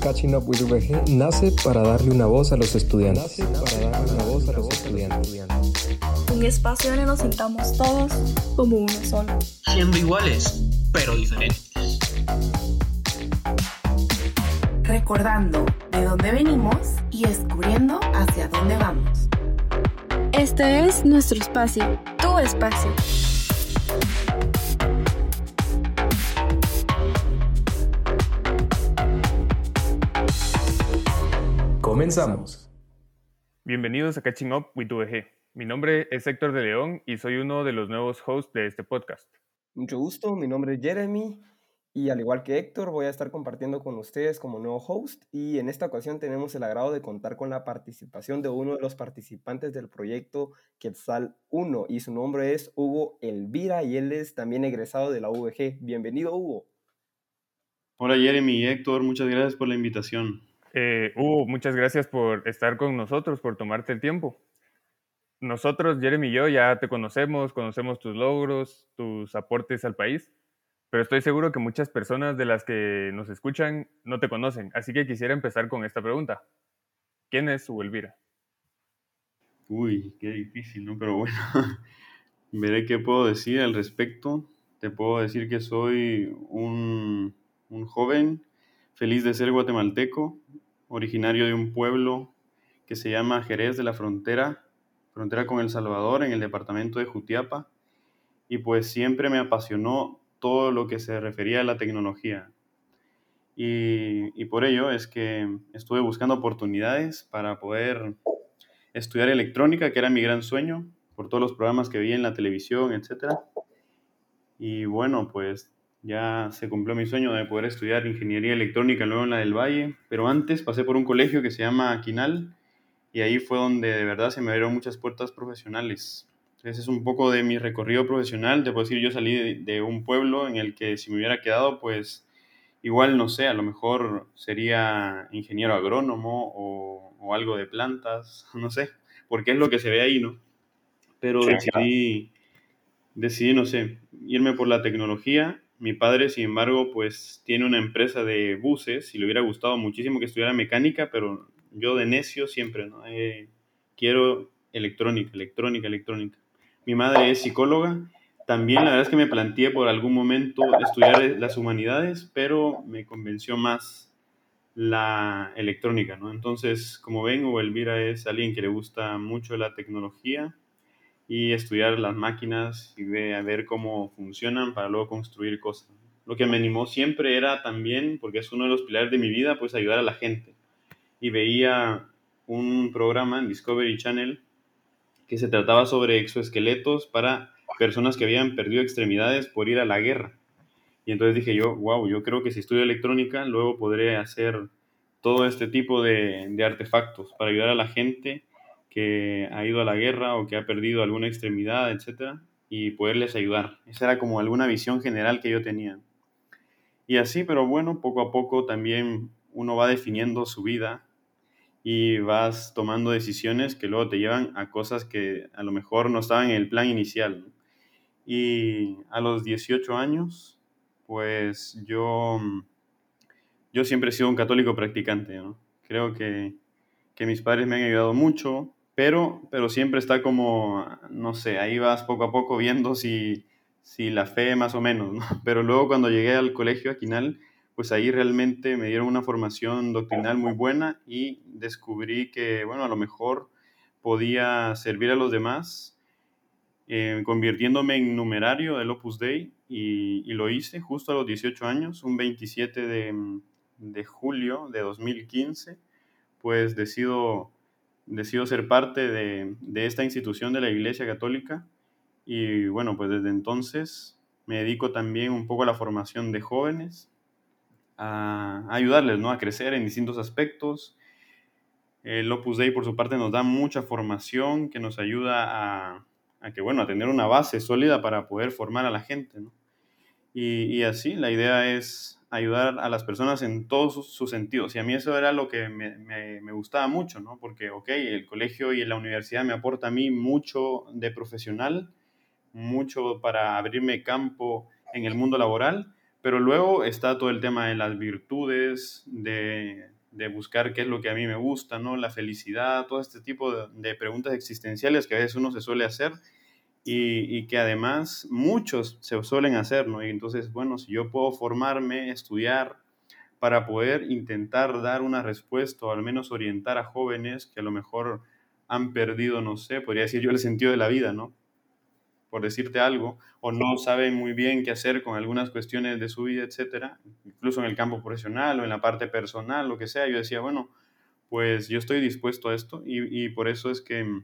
Catching Up with VG nace para darle una voz a los estudiantes. para darle una voz a los estudiantes. Un espacio donde nos sintamos todos como uno solo. Siendo iguales, pero diferentes. Recordando de dónde venimos y descubriendo hacia dónde vamos. Este es nuestro espacio, tu espacio. Comenzamos. Bienvenidos a Catching Up with UVG. Mi nombre es Héctor de León y soy uno de los nuevos hosts de este podcast. Mucho gusto, mi nombre es Jeremy y al igual que Héctor voy a estar compartiendo con ustedes como nuevo host y en esta ocasión tenemos el agrado de contar con la participación de uno de los participantes del proyecto Quetzal 1 y su nombre es Hugo Elvira y él es también egresado de la UVG. Bienvenido Hugo. Hola Jeremy y Héctor, muchas gracias por la invitación. Eh, Hugo, muchas gracias por estar con nosotros, por tomarte el tiempo. Nosotros, Jeremy y yo, ya te conocemos, conocemos tus logros, tus aportes al país, pero estoy seguro que muchas personas de las que nos escuchan no te conocen, así que quisiera empezar con esta pregunta. ¿Quién es Hugo Elvira? Uy, qué difícil, ¿no? Pero bueno, veré qué puedo decir al respecto. Te puedo decir que soy un, un joven feliz de ser guatemalteco, originario de un pueblo que se llama Jerez de la Frontera, frontera con El Salvador, en el departamento de Jutiapa, y pues siempre me apasionó todo lo que se refería a la tecnología. Y, y por ello es que estuve buscando oportunidades para poder estudiar electrónica, que era mi gran sueño, por todos los programas que vi en la televisión, etc. Y bueno, pues ya se cumplió mi sueño de poder estudiar ingeniería electrónica luego en la del Valle, pero antes pasé por un colegio que se llama Quinal y ahí fue donde de verdad se me abrieron muchas puertas profesionales. Ese es un poco de mi recorrido profesional. Te puedo decir, yo salí de, de, un pueblo en el que si me hubiera quedado, pues igual no sé, a lo mejor sería ingeniero agrónomo o, o algo de plantas, no sé, porque es lo que se ve ahí, ¿no? Pero sí, decidí, decidí, no sé, irme por la tecnología mi padre, sin embargo, pues tiene una empresa de buses y le hubiera gustado muchísimo que estudiara mecánica, pero yo de necio siempre, ¿no? Eh, quiero electrónica, electrónica, electrónica. Mi madre es psicóloga. También la verdad es que me planteé por algún momento estudiar las humanidades, pero me convenció más la electrónica, ¿no? Entonces, como ven, Elvira es alguien que le gusta mucho la tecnología y estudiar las máquinas y a ver cómo funcionan para luego construir cosas. Lo que me animó siempre era también, porque es uno de los pilares de mi vida, pues ayudar a la gente. Y veía un programa en Discovery Channel que se trataba sobre exoesqueletos para personas que habían perdido extremidades por ir a la guerra. Y entonces dije yo, wow, yo creo que si estudio electrónica, luego podré hacer todo este tipo de, de artefactos para ayudar a la gente que ha ido a la guerra o que ha perdido alguna extremidad, etcétera, y poderles ayudar. Esa era como alguna visión general que yo tenía. Y así, pero bueno, poco a poco también uno va definiendo su vida y vas tomando decisiones que luego te llevan a cosas que a lo mejor no estaban en el plan inicial. Y a los 18 años, pues yo, yo siempre he sido un católico practicante, ¿no? Creo que, que mis padres me han ayudado mucho, pero, pero siempre está como, no sé, ahí vas poco a poco viendo si, si la fe más o menos, ¿no? Pero luego cuando llegué al colegio Aquinal, pues ahí realmente me dieron una formación doctrinal muy buena y descubrí que, bueno, a lo mejor podía servir a los demás eh, convirtiéndome en numerario del Opus Dei y, y, lo hice justo a los 18 años, un 27 de, de julio de 2015, pues decido decido ser parte de, de, esta institución de la Iglesia Católica y bueno, pues desde entonces me dedico también un poco a la formación de jóvenes, a, ayudarles ¿no? a crecer en distintos aspectos. El Opus Dei por su parte nos da mucha formación que nos ayuda a, a que, bueno, a tener una base sólida para poder formar a la gente. Y, y así, la idea es ayudar a las personas en todos sus, sentidos. Y a mí eso era lo que me, me, me, gustaba mucho, ¿no? Porque, ok, el colegio y la universidad me aporta a mí mucho de profesional, mucho para abrirme campo en el mundo laboral, Pero luego está todo el tema de las virtudes, de, de buscar qué es lo que a mí me gusta, ¿no? La felicidad, todo este tipo de, de preguntas existenciales que a veces uno se suele hacer y, y, que además muchos se suelen hacer, ¿no? Y entonces, bueno, si yo puedo formarme, estudiar para poder intentar dar una respuesta o al menos orientar a jóvenes que a lo mejor han perdido, no sé, podría decir yo el sentido de la vida, ¿no? Por decirte algo, o no saben muy bien qué hacer con algunas cuestiones de su vida, etcétera, incluso en el campo profesional o en la parte personal, lo que sea, yo decía, bueno, pues yo estoy dispuesto a esto y, y por eso es que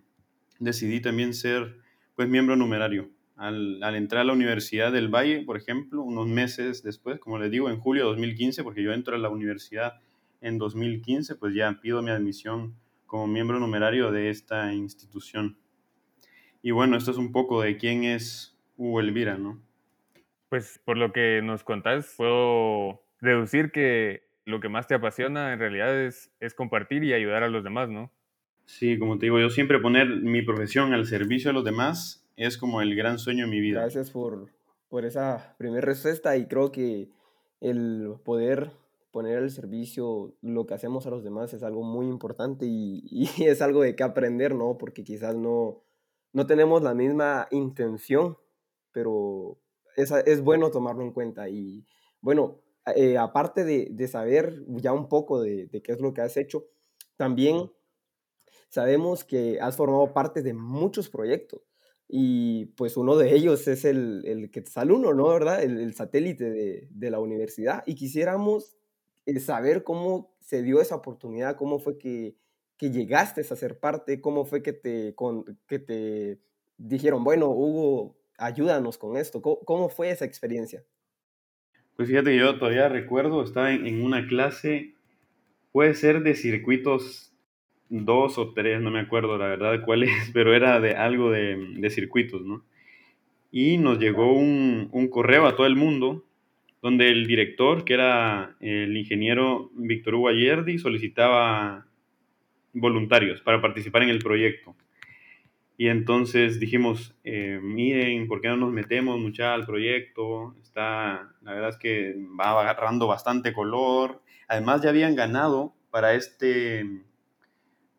decidí también ser, pues, miembro numerario. Al, al, entrar a la Universidad del Valle, por ejemplo, unos meses después, como les digo, en julio de 2015, porque yo entro a la universidad en 2015, pues ya pido mi admisión como miembro numerario de esta institución. Y bueno, esto es un poco de quién es Hugo Elvira, ¿no? Pues por lo que nos contás, puedo deducir que lo que más te apasiona en realidad es, es compartir y ayudar a los demás, ¿no? Sí, como te digo, yo siempre poner mi profesión al servicio de los demás es como el gran sueño de mi vida. Gracias por, por esa primera respuesta y creo que el poder poner al servicio lo que hacemos a los demás es algo muy importante y, y, es algo de que aprender, ¿no? Porque quizás no, no tenemos la misma intención, pero es, es bueno tomarlo en cuenta. Y bueno, eh, aparte de, de, saber ya un poco de, de, qué es lo que has hecho, también sabemos que has formado parte de muchos proyectos. Y pues uno de ellos es el, el Quetzal 1, ¿no? ¿Verdad? El, satélite de, de la universidad. Y quisiéramos el saber cómo se dio esa oportunidad, cómo fue que, que llegaste a ser parte, cómo fue que te, con, que te dijeron, bueno, Hugo, ayúdanos con esto, ¿cómo, cómo fue esa experiencia? Pues fíjate que yo todavía recuerdo, estaba en, en, una clase, puede ser de circuitos dos o tres, no me acuerdo la verdad cuál es, pero era de algo de, de circuitos, ¿no? Y nos llegó un, un correo a todo el mundo donde el director, que era el ingeniero Víctor Hugo Ayerdi, solicitaba voluntarios para participar en el proyecto. Y entonces dijimos, eh, miren, ¿por qué no nos metemos mucha al proyecto? Está, la verdad es que va agarrando bastante color. Además ya habían ganado para este,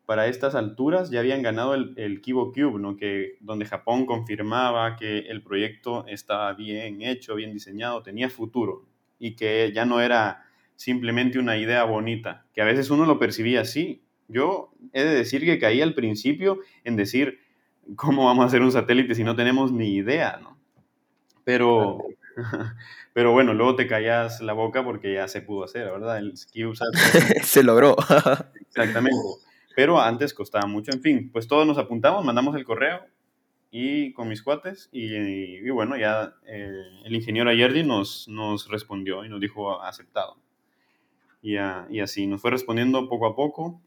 para estas alturas, ya habían ganado el, el Kibo Cube, ¿no? que, donde Japón confirmaba que el proyecto estaba bien hecho, bien diseñado, tenía futuro y que ya no era simplemente una idea bonita, que a veces uno lo percibía así. Yo he de decir que caí al principio en decir, ¿cómo vamos a hacer un satélite si no tenemos ni idea? ¿no? Pero, pero bueno, luego te callas la boca porque ya se pudo hacer, ¿verdad? El CubeSat. se logró. Exactamente pero antes costaba mucho. En fin, pues todos nos apuntamos, mandamos el correo y con mis cuates y, y, bueno, ya eh, el ingeniero Ayerdi nos, nos respondió y nos dijo aceptado. Y, y, así, nos fue respondiendo poco a poco.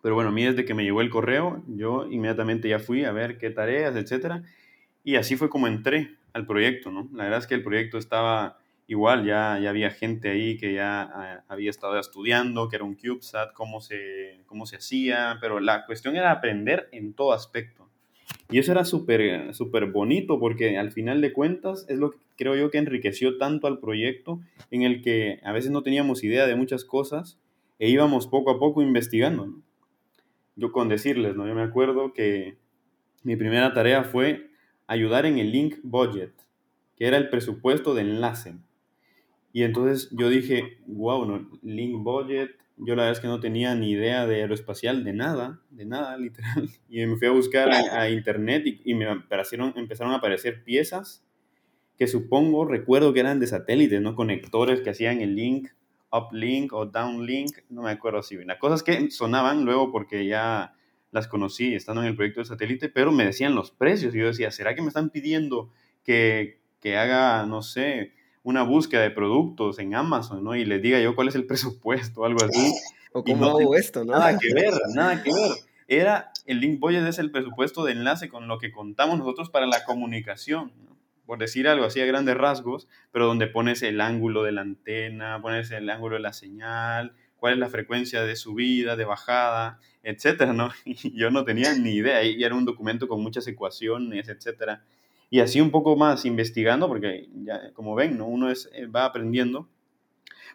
Pero bueno, a mí desde que me llegó el correo, yo inmediatamente ya fui a ver qué tareas, etcétera. Y así fue como entré al proyecto, ¿no? La verdad es que el proyecto estaba igual ya, ya había gente ahí que ya uh, había estado estudiando, que era un CubeSat, cómo se, cómo se hacía, pero la cuestión era aprender en todo aspecto. Y eso era súper súper bonito porque al final de cuentas es lo que creo yo que enriqueció tanto al proyecto en el que a veces no teníamos idea de muchas cosas e íbamos poco a poco investigando. Yo con decirles, ¿no? yo me acuerdo que mi primera tarea fue ayudar en el link budget, que era el presupuesto de enlace. Y entonces yo dije, wow, no, Link Budget, yo la verdad es que no tenía ni idea de aeroespacial, de nada, de nada, literal. Y me fui a buscar a, internet y, y me aparecieron, empezaron a aparecer piezas que supongo, recuerdo que eran de satélites, ¿no? Conectores que hacían el link, uplink o downlink, no me acuerdo si bien. Las cosas que sonaban luego porque ya las conocí estando en el proyecto de satélite, pero me decían los precios y yo decía, ¿será que me están pidiendo que, que haga, no sé, una búsqueda de productos en Amazon, ¿no? Y les diga yo cuál es el presupuesto o algo así. O cómo no hago esto, ¿no? Nada que ver, nada que ver. Era, el link budget es el presupuesto de enlace con lo que contamos nosotros para la comunicación, ¿no? por decir algo así a grandes rasgos, pero donde pones el ángulo de la antena, pones el ángulo de la señal, cuál es la frecuencia de subida, de bajada, etcétera, ¿no? Y yo no tenía ni idea, y era un documento con muchas ecuaciones, etcétera. Y así un poco más investigando, porque ya, como ven, ¿no? uno es, eh, va aprendiendo,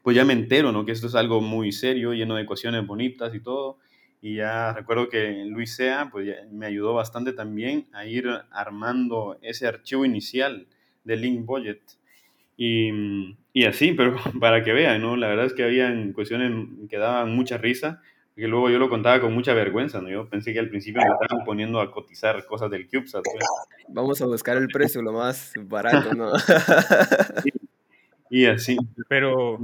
pues ya me entero, ¿no? Que esto es algo muy serio, lleno de ecuaciones bonitas y todo. Y ya recuerdo que Luis Sea, pues me ayudó bastante también a ir armando ese archivo inicial de Link Budget. Y, y así, pero para que vean, ¿no? La verdad es que habían cuestiones que daban mucha risa, que luego yo lo contaba con mucha vergüenza, ¿no? Yo pensé que al principio me estaban poniendo a cotizar cosas del CubeSat. Pues. Vamos a buscar el precio lo más barato, ¿no? y así. Pero,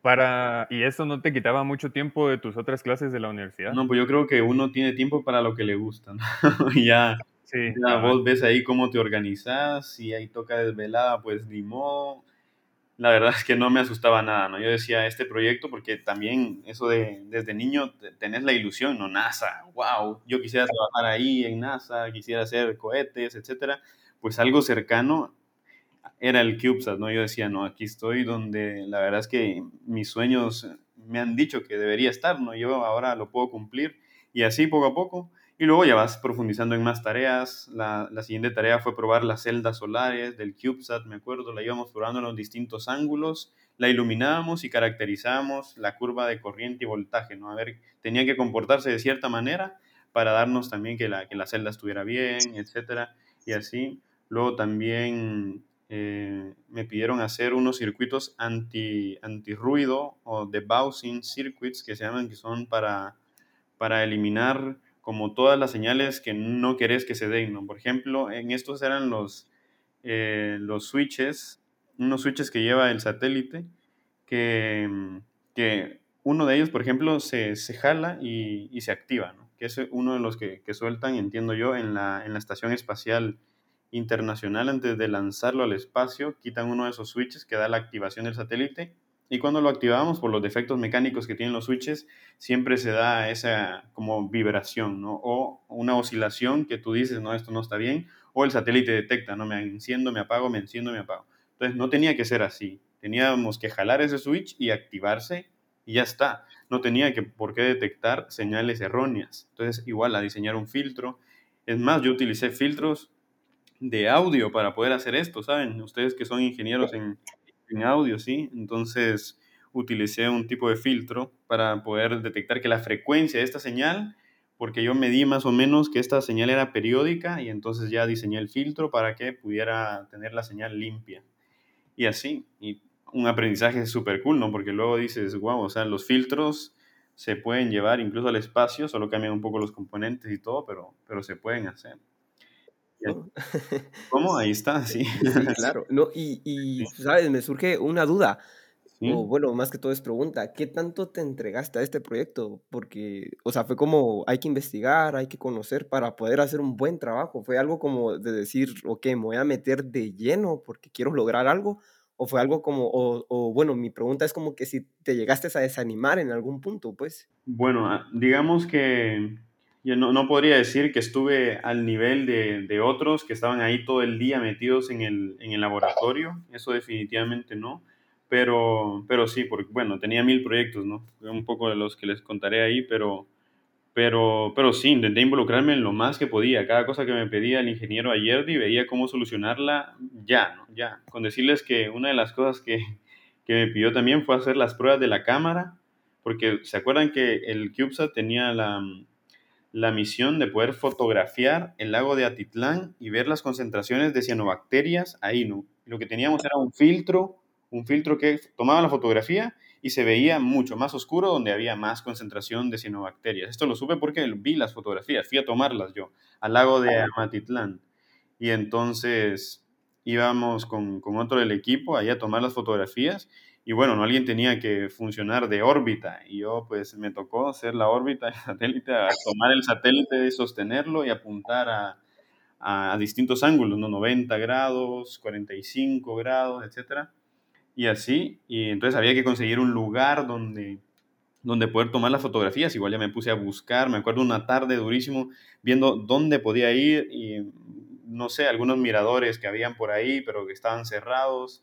para... ¿Y eso no te quitaba mucho tiempo de tus otras clases de la universidad? No, pues yo creo que uno tiene tiempo para lo que le gusta, ¿no? ya, Sí. ya vos ves ahí cómo te organizas, si ahí toca desvelada, pues ni modo. La verdad es que no me asustaba nada, ¿no? Yo decía, este proyecto, porque también eso de, desde niño te- tenés la ilusión, ¿no? NASA, wow, yo quisiera trabajar ahí en NASA, quisiera hacer cohetes, etcétera. Pues algo cercano era el CubeSat, ¿no? Yo decía, no, aquí estoy donde la verdad es que mis sueños me han dicho que debería estar, ¿no? Yo ahora lo puedo cumplir y así poco a poco. Y luego ya vas profundizando en más tareas. La, la siguiente tarea fue probar las celdas solares del CubeSat, me acuerdo, la íbamos probando en los distintos ángulos, la iluminábamos y caracterizábamos la curva de corriente y voltaje, ¿no? A ver, tenía que comportarse de cierta manera para darnos también que la, que la celda estuviera bien, etcétera, y así. Luego también eh, me pidieron hacer unos circuitos anti, antirruido o debouncing circuits que se llaman, que son para, para eliminar como todas las señales que no querés que se den. Por ejemplo, en estos eran los, eh, los switches, unos switches que lleva el satélite, que, mm, que uno de ellos, por ejemplo, se, se jala y, y se activa. Que es uno de los que, que sueltan, entiendo yo, en la, en la Estación Espacial Internacional antes de lanzarlo al espacio, quitan uno de esos switches que da la activación del satélite y cuando lo activamos por los defectos mecánicos que tienen los switches, siempre se da esa como vibración. O una oscilación que tú dices, no, esto no está bien, o el satélite detecta, no, me enciendo, me apago, me enciendo, me apago. Entonces no tenía que ser así, teníamos que jalar ese switch y activarse y ya está. No tenía que por qué detectar señales erróneas. Entonces igual a diseñar un filtro. Es más, yo utilicé filtros de audio para poder hacer esto, ¿saben? Ustedes que son ingenieros en, en audio, ¿sí? Entonces utilicé un tipo de filtro para poder detectar que la frecuencia de esta señal, porque yo medí más o menos que esta señal era periódica y entonces ya diseñé el filtro para que pudiera tener la señal limpia. Y así, y un aprendizaje súper cool, ¿no? Porque luego dices, wow, o sea, los filtros se pueden llevar incluso al espacio, solo cambian un poco los componentes y todo, pero, pero se pueden hacer. ¿No? ¿Cómo? Ahí está, sí. Sí, claro. No, y, y, ¿sabes? Me surge una duda. Sí. O bueno, más que todo es pregunta. ¿Qué tanto te entregaste a este proyecto? Porque, o sea, fue como hay que investigar, hay que conocer para poder hacer un buen trabajo. ¿Fue algo como de decir, ok, me voy a meter de lleno porque quiero lograr algo? ¿O fue algo como, o, o bueno, mi pregunta es como que si te llegaste a desanimar en algún punto, pues. Bueno, ah, digamos que yo no, no podría decir que estuve al nivel de, de otros que estaban ahí todo el día metidos en el, en el laboratorio, eso definitivamente no, pero, pero sí, porque bueno, tenía mil proyectos, ¿no? Un poco de los que les contaré ahí, pero, pero, pero sí, intenté involucrarme en lo más que podía. Cada cosa que me pedía el ingeniero ayer y veía cómo solucionarla ya, ¿no? Ya. Con decirles que una de las cosas que, que me pidió también fue hacer las pruebas de la cámara, porque se acuerdan que el CubeSat tenía la, la misión de poder fotografiar el lago de Atitlán y ver las concentraciones de cianobacterias ahí, ¿no? Lo que teníamos era un filtro, un filtro que tomaba la fotografía y se veía mucho más oscuro donde había más concentración de cianobacterias. Esto lo supe porque vi las fotografías, fui a tomarlas yo al lago de Amatitlán. Y entonces íbamos con, con otro del equipo ahí a tomar las fotografías y bueno, no alguien tenía que funcionar de órbita y yo pues me tocó hacer la órbita del satélite, tomar el satélite y sostenerlo y apuntar a, a, a distintos ángulos, ¿no? 90 grados, 45 grados, etcétera. Y así, y entonces había que conseguir un lugar donde, donde poder tomar las fotografías, igual ya me puse a buscar, me acuerdo una tarde durísimo viendo dónde podía ir y no sé, algunos miradores que habían por ahí, pero que estaban cerrados,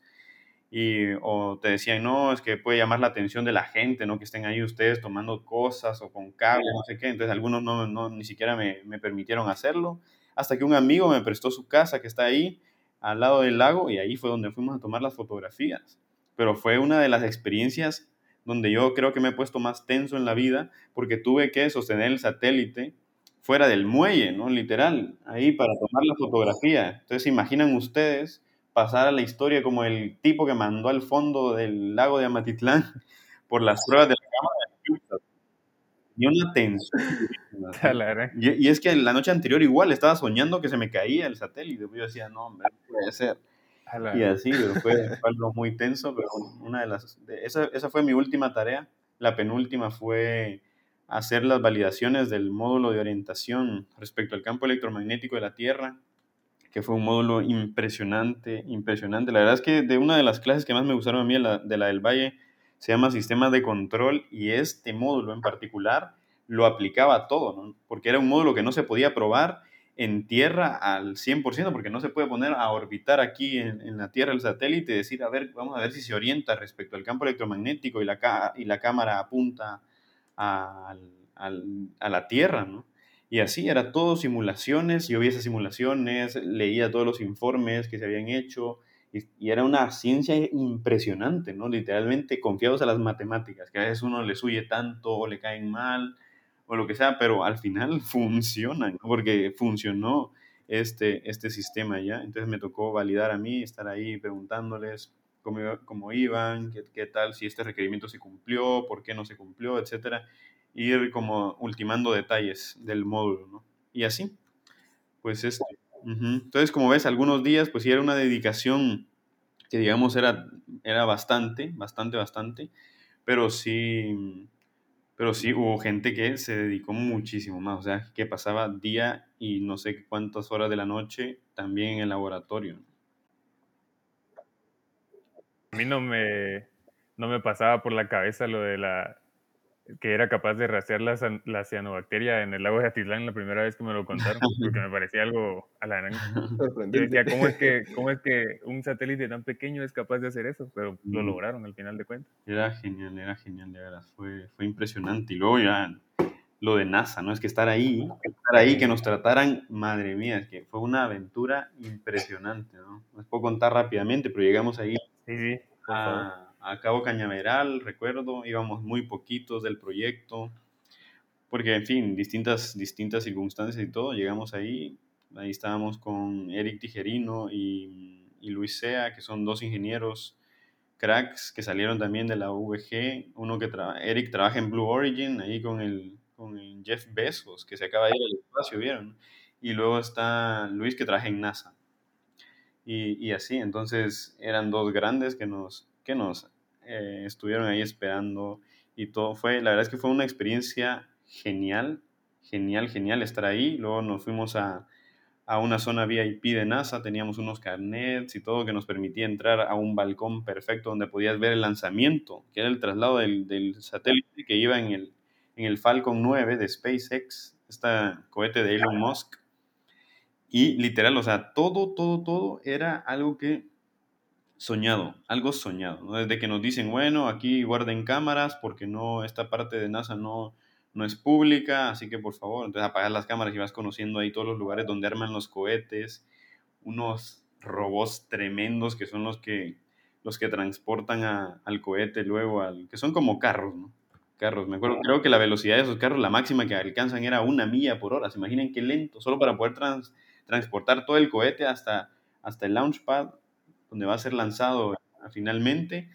y, o te decían, no, es que puede llamar la atención de la gente, ¿no? Que estén ahí ustedes tomando cosas o con cable, no sé qué, entonces algunos no, no ni siquiera me, me permitieron hacerlo, hasta que un amigo me prestó su casa que está ahí, al lado del lago y ahí fue donde fuimos a tomar las fotografías. Pero fue una de las experiencias donde yo creo que me he puesto más tenso en la vida porque tuve que sostener el satélite fuera del muelle, ¿no? Literal, ahí para tomar la fotografía. Entonces, imaginan ustedes pasar a la historia como el tipo que mandó al fondo del lago de Amatitlán por las pruebas de la cámara y una tensión. Y, y, es que la noche anterior igual estaba soñando que se me caía el satélite. Yo decía, no, hombre, no puede ser. Y así, pero fue, algo muy tenso, pero una de las... esa, esa fue mi última tarea. La penúltima fue hacer las validaciones del módulo de orientación respecto al campo electromagnético de la Tierra, que fue un módulo impresionante, impresionante. La verdad es que de una de las clases que más me gustaron a mí, la, de la del Valle, se llama Sistemas de Control y este módulo en particular lo aplicaba a todo, ¿no? porque era un módulo que no se podía probar en tierra al 100%, porque no se puede poner a orbitar aquí en, la Tierra el satélite y decir, a ver, vamos a ver si se orienta respecto al campo electromagnético y la, cámara apunta a, a la Tierra, ¿no? Y así era todo simulaciones, yo vi esas simulaciones, leía todos los informes que se habían hecho y, era una ciencia impresionante, ¿no? Literalmente confiados a las matemáticas, que a veces uno le huye tanto o le caen mal o lo que sea, pero al final funcionan, porque funcionó este, este sistema ya. Entonces me tocó validar a mí, estar ahí preguntándoles cómo, cómo iban, qué, qué, tal, si este requerimiento se cumplió, por qué no se cumplió, etcétera. Ir como ultimando detalles del módulo, ¿no? Y así, pues este. Entonces, como ves, algunos días, pues sí era una dedicación que digamos era, era bastante, bastante, bastante, pero sí, pero sí hubo gente que se dedicó muchísimo más, o sea, que pasaba día y no sé cuántas horas de la noche también en el laboratorio. A mí no me, no me pasaba por la cabeza lo de la que era capaz de rastrear la, la cianobacteria en el lago de Atitlán la primera vez que me lo contaron, porque me parecía algo a la Yo decía, ¿cómo es, que, ¿cómo es que un satélite tan pequeño es capaz de hacer eso? Pero lo mm. lograron al final de cuentas. Era genial, era genial, de verdad, fue, fue impresionante. Y luego ya lo de NASA, ¿no? Es que estar ahí, estar ahí, que nos trataran, madre mía, es que fue una aventura impresionante, ¿no? Les puedo contar rápidamente, pero llegamos ahí sí, sí, a, a Cabo Cañaveral, recuerdo, íbamos muy poquitos del proyecto, porque en fin, distintas, distintas circunstancias y todo, llegamos ahí, ahí estábamos con Eric Tijerino y, y Luis Sea, que son dos ingenieros cracks que salieron también de la VG, uno que trabaja, Eric trabaja en Blue Origin, ahí con el, con Jeff Bezos, que se acaba de ir al espacio, ¿vieron? Y luego está Luis que trabaja en NASA. Y, y, así, entonces eran dos grandes que nos, que nos eh, estuvieron ahí esperando y todo fue, la verdad es que fue una experiencia genial, genial, genial estar ahí. Luego nos fuimos a, a una zona VIP de NASA, teníamos unos carnets y todo que nos permitía entrar a un balcón perfecto donde podías ver el lanzamiento, que era el traslado del, del satélite que iba en el, en el Falcon 9 de SpaceX, este cohete de Elon Musk. Y literal, o sea, todo, todo, todo era algo que soñado, algo soñado, Desde que nos dicen, bueno, aquí guarden cámaras porque no, esta parte de NASA no, no es pública, así que por favor, entonces apagar las cámaras y vas conociendo ahí todos los lugares donde arman los cohetes, unos robots tremendos que son los que, los que transportan al cohete luego, al, que son como carros, ¿no? Carros, me acuerdo, creo que la velocidad de esos carros, la máxima que alcanzan era una milla por hora, se imaginen qué lento, solo para poder transportar todo el cohete hasta, hasta el launchpad donde va a ser lanzado finalmente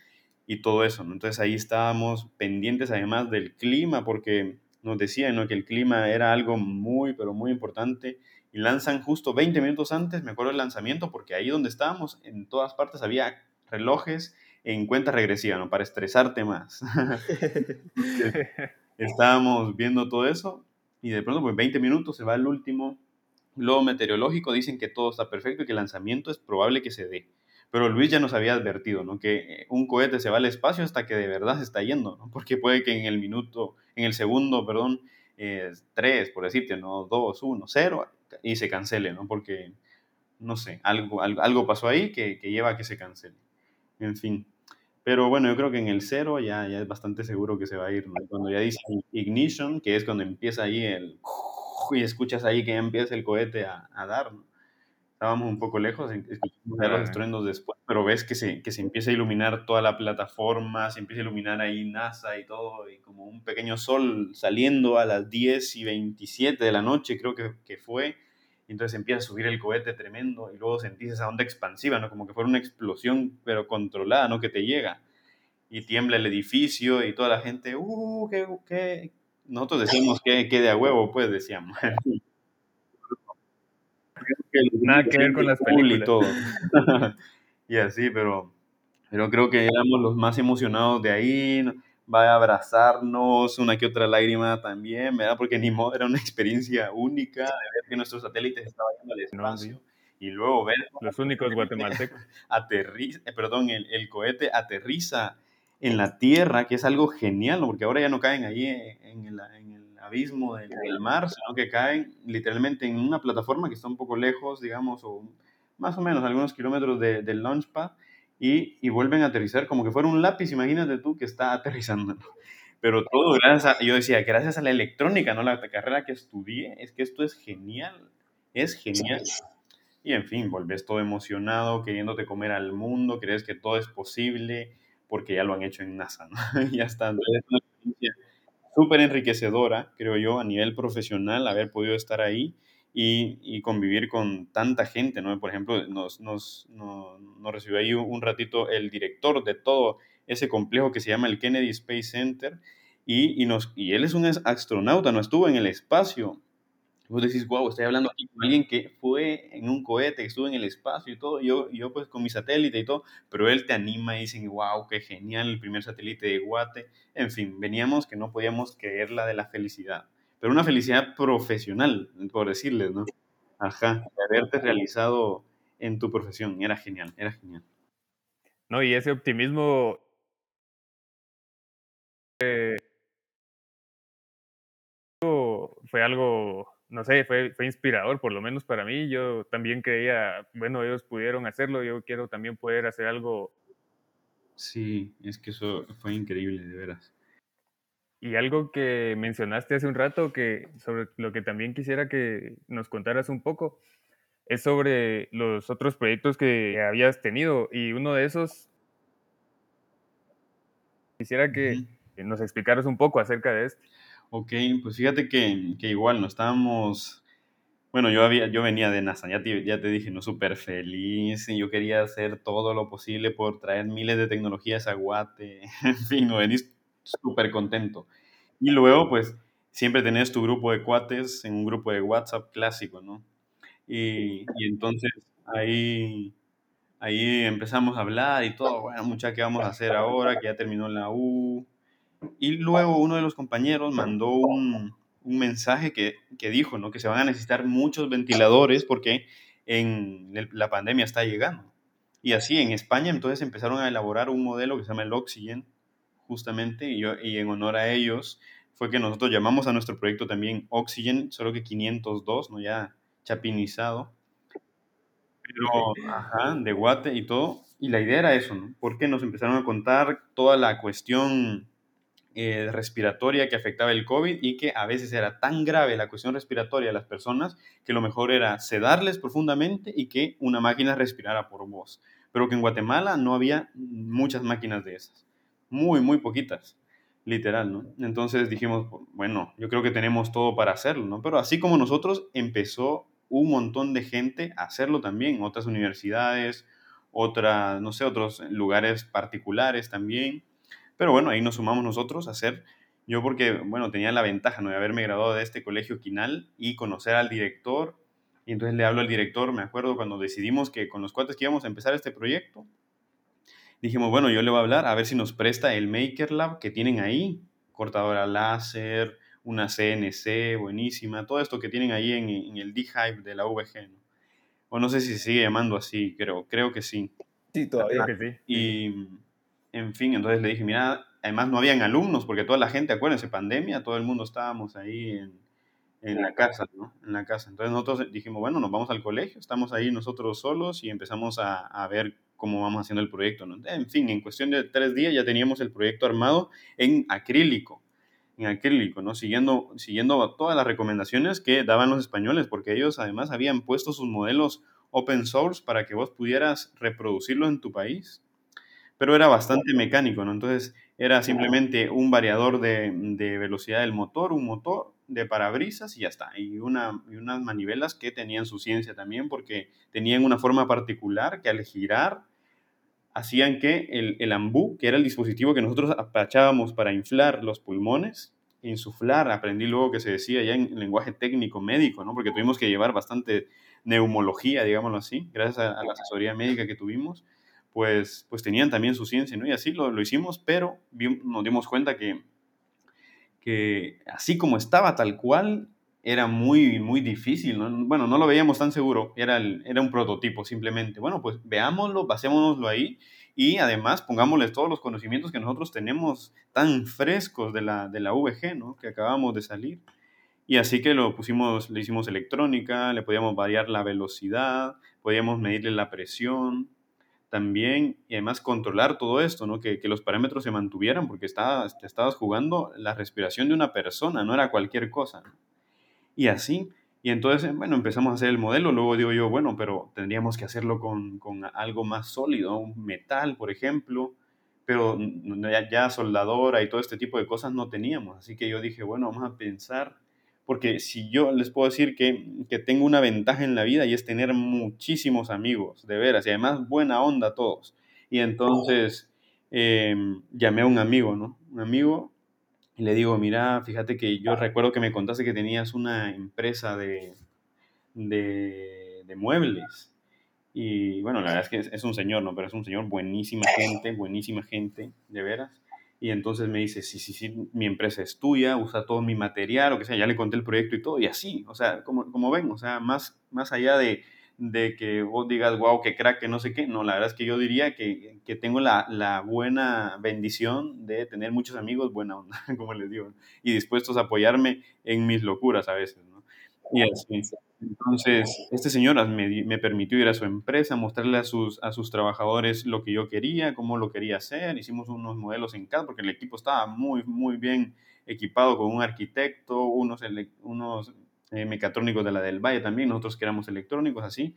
y todo eso. Entonces ahí estábamos pendientes además del clima porque nos decían que el clima era algo muy, pero muy importante y lanzan justo 20 minutos antes, me acuerdo del lanzamiento, porque ahí donde estábamos, en todas partes había relojes en cuenta regresiva, ¿no? Para estresarte más. estábamos viendo todo eso y de pronto, pues 20 minutos se va el último globo meteorológico, dicen que todo está perfecto y que el lanzamiento es probable que se dé. Pero Luis ya nos había advertido, ¿no? Que un cohete se va al espacio hasta que de verdad se está yendo, ¿no? Porque puede que en el minuto, en el segundo, perdón, eh, tres, por decirte, ¿no? Dos, uno, cero, y se cancele, ¿no? Porque, no sé, algo, algo, pasó ahí que, que, lleva a que se cancele. En fin. Pero bueno, yo creo que en el cero ya, ya es bastante seguro que se va a ir, ¿no? Cuando ya dice ignition, que es cuando empieza ahí el... y escuchas ahí que ya empieza el cohete a, a dar, ¿no? Estábamos un poco lejos, escuchamos los estruendos después, pero ves que se, que se empieza a iluminar toda la plataforma, se empieza a iluminar ahí NASA y todo, y como un pequeño sol saliendo a las 10 y 27 de la noche, creo que, que fue, y entonces empieza a subir el cohete tremendo, y luego sentís esa onda expansiva, ¿no? Como que fuera una explosión, pero controlada, ¿no? Que te llega, y tiembla el edificio, y toda la gente, ¡uh! ¿Qué? qué? Nosotros decíamos que, que de a huevo, pues decíamos. Nada que ver con las películas. Y, todo. y así, pero, pero creo que éramos los más emocionados de ahí. Va a abrazarnos, una que otra lágrima también, ¿verdad? Porque ni modo, era una experiencia única de ver que nuestros satélites estaban yendo al espacio. Y luego ver... Los únicos guatemaltecos. Aterriza, eh, perdón, el, el cohete aterriza en la Tierra, que es algo genial, porque ahora ya no caen ahí en el, en el abismo del, mar, sino que caen literalmente en una plataforma que está un poco lejos, digamos, o más o menos algunos kilómetros de, del launchpad, y, y, vuelven a aterrizar como que fuera un lápiz, imagínate tú que está aterrizando. Pero todo gracias a, yo decía, gracias a la electrónica, ¿no? La carrera que estudié, es que esto es genial, es genial. Y en fin, volvés todo emocionado, queriéndote comer al mundo, crees que todo es posible, porque ya lo han hecho en NASA, ¿no? ya está. Entonces, es una experiencia súper enriquecedora, creo yo, a nivel profesional, haber podido estar ahí y, y convivir con tanta gente, ¿no? Por ejemplo, nos, nos, nos, nos, recibió ahí un ratito el director de todo ese complejo que se llama el Kennedy Space Center y, y, nos, y él es un astronauta, no estuvo en el espacio, vos decís, wow, estoy hablando aquí con alguien que fue en un cohete, que estuvo en el espacio y todo, yo, yo pues con mi satélite y todo, pero él te anima y dicen, wow, qué genial, el primer satélite de Guate, en fin, veníamos que no podíamos creer la de la felicidad, pero una felicidad profesional, por decirles, ¿no? Ajá, de haberte realizado en tu profesión, era genial, era genial. No, y ese optimismo... Eh, fue algo no sé, fue, fue inspirador, por lo menos para mí. Yo también creía, bueno, ellos pudieron hacerlo, yo quiero también poder hacer algo. Sí, es que eso fue increíble, de veras. Y algo que mencionaste hace un rato, que sobre lo que también quisiera que nos contaras un poco, es sobre los otros proyectos que habías tenido. Y uno de esos, quisiera que nos explicaras un poco acerca de este. Ok, pues fíjate que, que igual no estábamos, bueno, yo, había, yo venía de NASA, ya te, ya te dije, no súper feliz, y yo quería hacer todo lo posible por traer miles de tecnologías a Guate, en fin, no venís súper contento. Y luego, pues, siempre tenés tu grupo de cuates en un grupo de WhatsApp clásico, ¿no? Y, y entonces ahí, ahí empezamos a hablar y todo, bueno, mucha, ¿qué vamos a hacer ahora? Que ya terminó la U, y luego uno de los compañeros mandó un, un mensaje que, que, dijo ¿no? que se van a necesitar muchos ventiladores porque en la pandemia está llegando. Y así en España entonces empezaron a elaborar un modelo que se llama el Oxygen, justamente, y, yo, y en honor a ellos fue que nosotros llamamos a nuestro proyecto también Oxygen, solo que 502, ¿no? ya chapinizado. Pero, ajá, de guate y todo. Y la idea era eso, ¿no? Porque nos empezaron a contar toda la cuestión eh, respiratoria que afectaba el COVID y que a veces era tan grave la cuestión respiratoria de las personas que lo mejor era sedarles profundamente y que una máquina respirara por voz. Pero que en Guatemala no había muchas máquinas de esas. Muy, muy poquitas, literal, ¿no? Entonces dijimos, bueno, yo creo que tenemos todo para hacerlo, ¿no? Pero así como nosotros, empezó un montón de gente a hacerlo también, otras universidades, otras, no sé, otros lugares particulares también pero bueno, ahí nos sumamos nosotros a hacer, yo porque, bueno, tenía la ventaja ¿no? de haberme graduado de este colegio quinal y conocer al director. Y entonces le hablo al director, me acuerdo cuando decidimos que con los cuates que íbamos a empezar este proyecto, dijimos, bueno, yo le voy a hablar a ver si nos presta el Maker Lab que tienen ahí, cortadora láser, una CNC buenísima, todo esto que tienen ahí en, en el D-Hive de la VG. ¿no? O no sé si se sigue llamando así, creo, creo que sí. Sí, todavía. que sí. Y en fin, entonces le dije, mira, además no habían alumnos, porque toda la gente, acuérdense, pandemia, todo el mundo estábamos ahí en, en la casa, ¿no? En la casa. Entonces nosotros dijimos, bueno, nos vamos al colegio, estamos ahí nosotros solos y empezamos a, a ver cómo vamos haciendo el proyecto, ¿no? En fin, en cuestión de tres días ya teníamos el proyecto armado en acrílico, en acrílico, ¿no? Siguiendo, siguiendo todas las recomendaciones que daban los españoles, porque ellos además habían puesto sus modelos open source para que vos pudieras reproducirlo en tu país, pero era bastante mecánico, ¿no? Entonces era simplemente un variador de, de velocidad del motor, un motor de parabrisas y ya está. Y, una, y unas manivelas que tenían su ciencia también porque tenían una forma particular que al girar hacían que el, el ambú, que era el dispositivo que nosotros apachábamos para inflar los pulmones, insuflar, aprendí luego que se decía ya en lenguaje técnico médico, ¿no? porque tuvimos que llevar bastante neumología, digámoslo así, gracias a, la asesoría médica que tuvimos, pues, pues tenían también su ciencia, ¿no? Y así lo, lo hicimos, pero nos dimos cuenta que, que así como estaba tal cual, era muy, muy difícil, ¿no? Bueno, no lo veíamos tan seguro, era, era un prototipo simplemente. Bueno, pues veámoslo, basémonoslo ahí y además pongámosle todos los conocimientos que nosotros tenemos tan frescos de la, de la VG, ¿no? Que acabamos de salir. Y así que lo pusimos, le hicimos electrónica, le podíamos variar la velocidad, podíamos medirle la presión también y además controlar todo esto, ¿no? Que, que los parámetros se mantuvieran porque estabas, te estabas jugando la respiración de una persona, no era cualquier cosa. y así. Y entonces, bueno, empezamos a hacer el modelo. Luego digo yo, bueno, pero tendríamos que hacerlo con, con algo más sólido, un metal, por ejemplo. Pero ya, ya, soldadora y todo este tipo de cosas no teníamos. Así que yo dije, bueno, vamos a pensar. Porque si yo les puedo decir que, que tengo una ventaja en la vida y es tener muchísimos amigos, de veras, y además buena onda todos. Y entonces eh, llamé a un amigo, ¿no? Un amigo y le digo, mira, fíjate que yo recuerdo que me contaste que tenías una empresa de, de, de muebles. Y bueno, la verdad es que es, es, un señor, ¿no? Pero es un señor buenísima gente, buenísima gente, de veras. Y entonces me dice, sí, sí, sí, mi empresa es tuya, usa todo mi material, o que sea, ya le conté el proyecto y todo, y así, o sea, como, como ven, o sea, más, más allá de, de que vos digas, wow, qué crack, que no sé qué. No, la verdad es que yo diría que, que tengo la, la, buena bendición de tener muchos amigos, buena onda, como les digo, y dispuestos a apoyarme en mis locuras a veces. Y así. Entonces, este señor me, me, permitió ir a su empresa, mostrarle a sus, a sus trabajadores lo que yo quería, cómo lo quería hacer. Hicimos unos modelos en CAD porque el equipo estaba muy, muy bien equipado con un arquitecto, unos, unos eh, mecatrónicos de la del Valle también, nosotros que éramos electrónicos, así.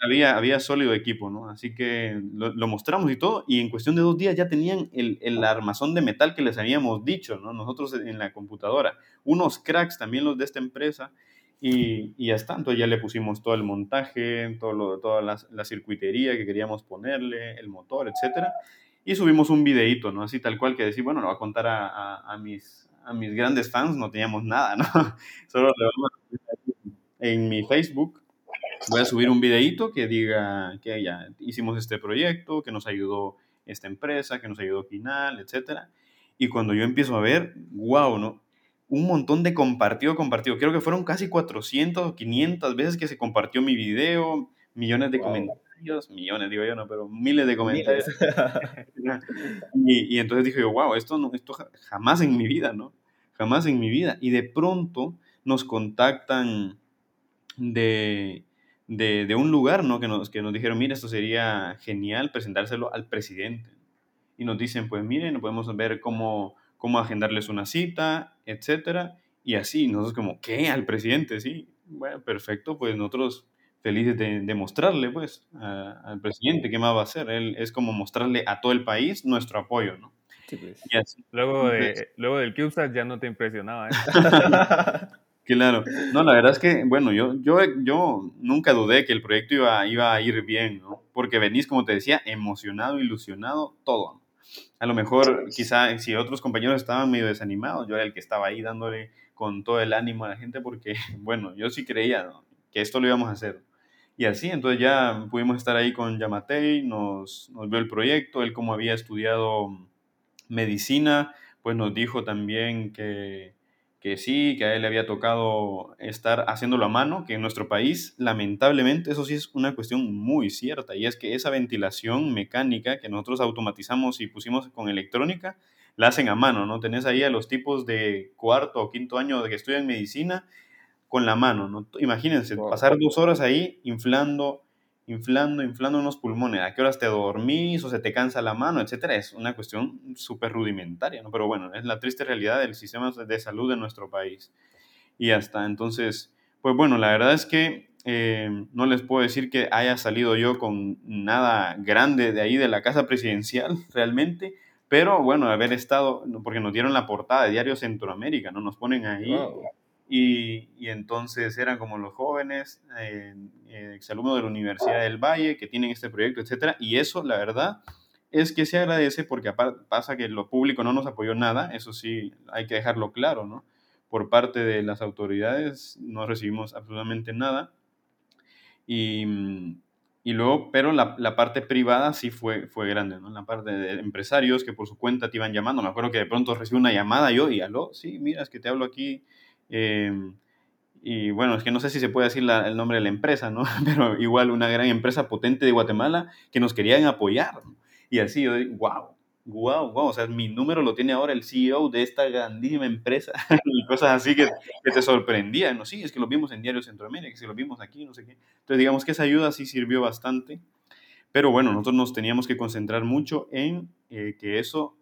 Había, había sólido equipo, ¿no? Así que lo, lo, mostramos y todo, y en cuestión de dos días ya tenían el, el, armazón de metal que les habíamos dicho, ¿no? Nosotros en la computadora. Unos cracks también los de esta empresa, y, y ya está. Entonces ya le pusimos todo el montaje, todo lo, toda la, la circuitería que queríamos ponerle, el motor, etcétera. Y subimos un videíto, ¿no? Así tal cual que decir, bueno, lo voy a contar a, a, a mis, a mis grandes fans no teníamos nada, ¿no? Solo le vamos a en mi Facebook voy a subir un videito que diga que ya hicimos este proyecto, que nos ayudó esta empresa, que nos ayudó Quinal, etcétera. Y cuando yo empiezo a ver, wow, ¿no? Un montón de compartido, compartido. Creo que fueron casi 400 o 500 veces que se compartió mi video, millones de wow. comentarios, millones digo yo, no, pero miles de comentarios. y, y, entonces dije yo, wow, esto, no, esto jamás en mi vida, ¿no? Jamás en mi vida. Y de pronto nos contactan de, de, de, un lugar, ¿no? Que nos, que nos dijeron, mira, esto sería genial presentárselo al presidente. Y nos dicen, pues miren, podemos ver cómo, cómo agendarles una cita, etcétera. Y así, nosotros como, ¿qué? Al presidente, sí. Bueno, perfecto, pues nosotros felices de, de mostrarle, pues, a, al presidente qué más va a hacer. Él es como mostrarle a todo el país nuestro apoyo, ¿no? Sí, pues. y así, luego, de, luego del CubeSat ya no te impresionaba, ¿eh? Claro, no, la verdad es que, bueno, yo, yo, yo nunca dudé que el proyecto iba, iba a ir bien, ¿no? Porque venís, como te decía, emocionado, ilusionado, todo. A lo mejor, quizá, si otros compañeros estaban medio desanimados, yo era el que estaba ahí dándole con todo el ánimo a la gente, porque, bueno, yo sí creía que esto lo íbamos a hacer. Y así, entonces ya pudimos estar ahí con Yamatei, nos, nos vio el proyecto, él como había estudiado medicina, pues nos dijo también que que sí, que a él le había tocado estar haciéndolo a mano, que en nuestro país, lamentablemente, eso sí es una cuestión muy cierta, y es que esa ventilación mecánica que nosotros automatizamos y pusimos con electrónica, la hacen a mano, ¿no? Tenés ahí a los tipos de cuarto o quinto año de que estudian medicina con la mano, ¿no? Imagínense, pasar dos horas ahí inflando inflando, inflando unos pulmones, a qué horas te dormís o se te cansa la mano, etcétera, es una cuestión súper rudimentaria, ¿no? Pero bueno, es la triste realidad del sistema de salud de nuestro país. Y hasta entonces, pues bueno, la verdad es que eh, no les puedo decir que haya salido yo con nada grande de ahí de la casa presidencial realmente, pero bueno, haber estado, porque nos dieron la portada de Diario Centroamérica, ¿no? Nos ponen ahí. Y, y, entonces eran como los jóvenes, eh, eh, exalumnos de la Universidad del Valle, que tienen este proyecto, etcétera. Y eso, la verdad, es que se agradece porque pasa que lo público no nos apoyó nada, eso sí, hay que dejarlo claro, ¿no? Por parte de las autoridades no recibimos absolutamente nada. Y, y luego, pero la, la, parte privada sí fue, fue grande, ¿no? La parte de empresarios que por su cuenta te iban llamando. Me acuerdo que de pronto recibí una llamada yo y aló, sí, mira, es que te hablo aquí. Eh, y bueno, es que no sé si se puede decir el nombre de la empresa, ¿no? Pero igual una gran empresa potente de Guatemala que nos querían apoyar. Y así yo digo, wow, wow, wow, o sea, mi número lo tiene ahora el CEO de esta grandísima empresa y cosas así que, que, te sorprendían, ¿no? Sí, es que lo vimos en Diario Centroamérica, que lo vimos aquí, no sé qué. Entonces, digamos que esa ayuda sí sirvió bastante, pero bueno, nosotros nos teníamos que concentrar mucho en eh, que eso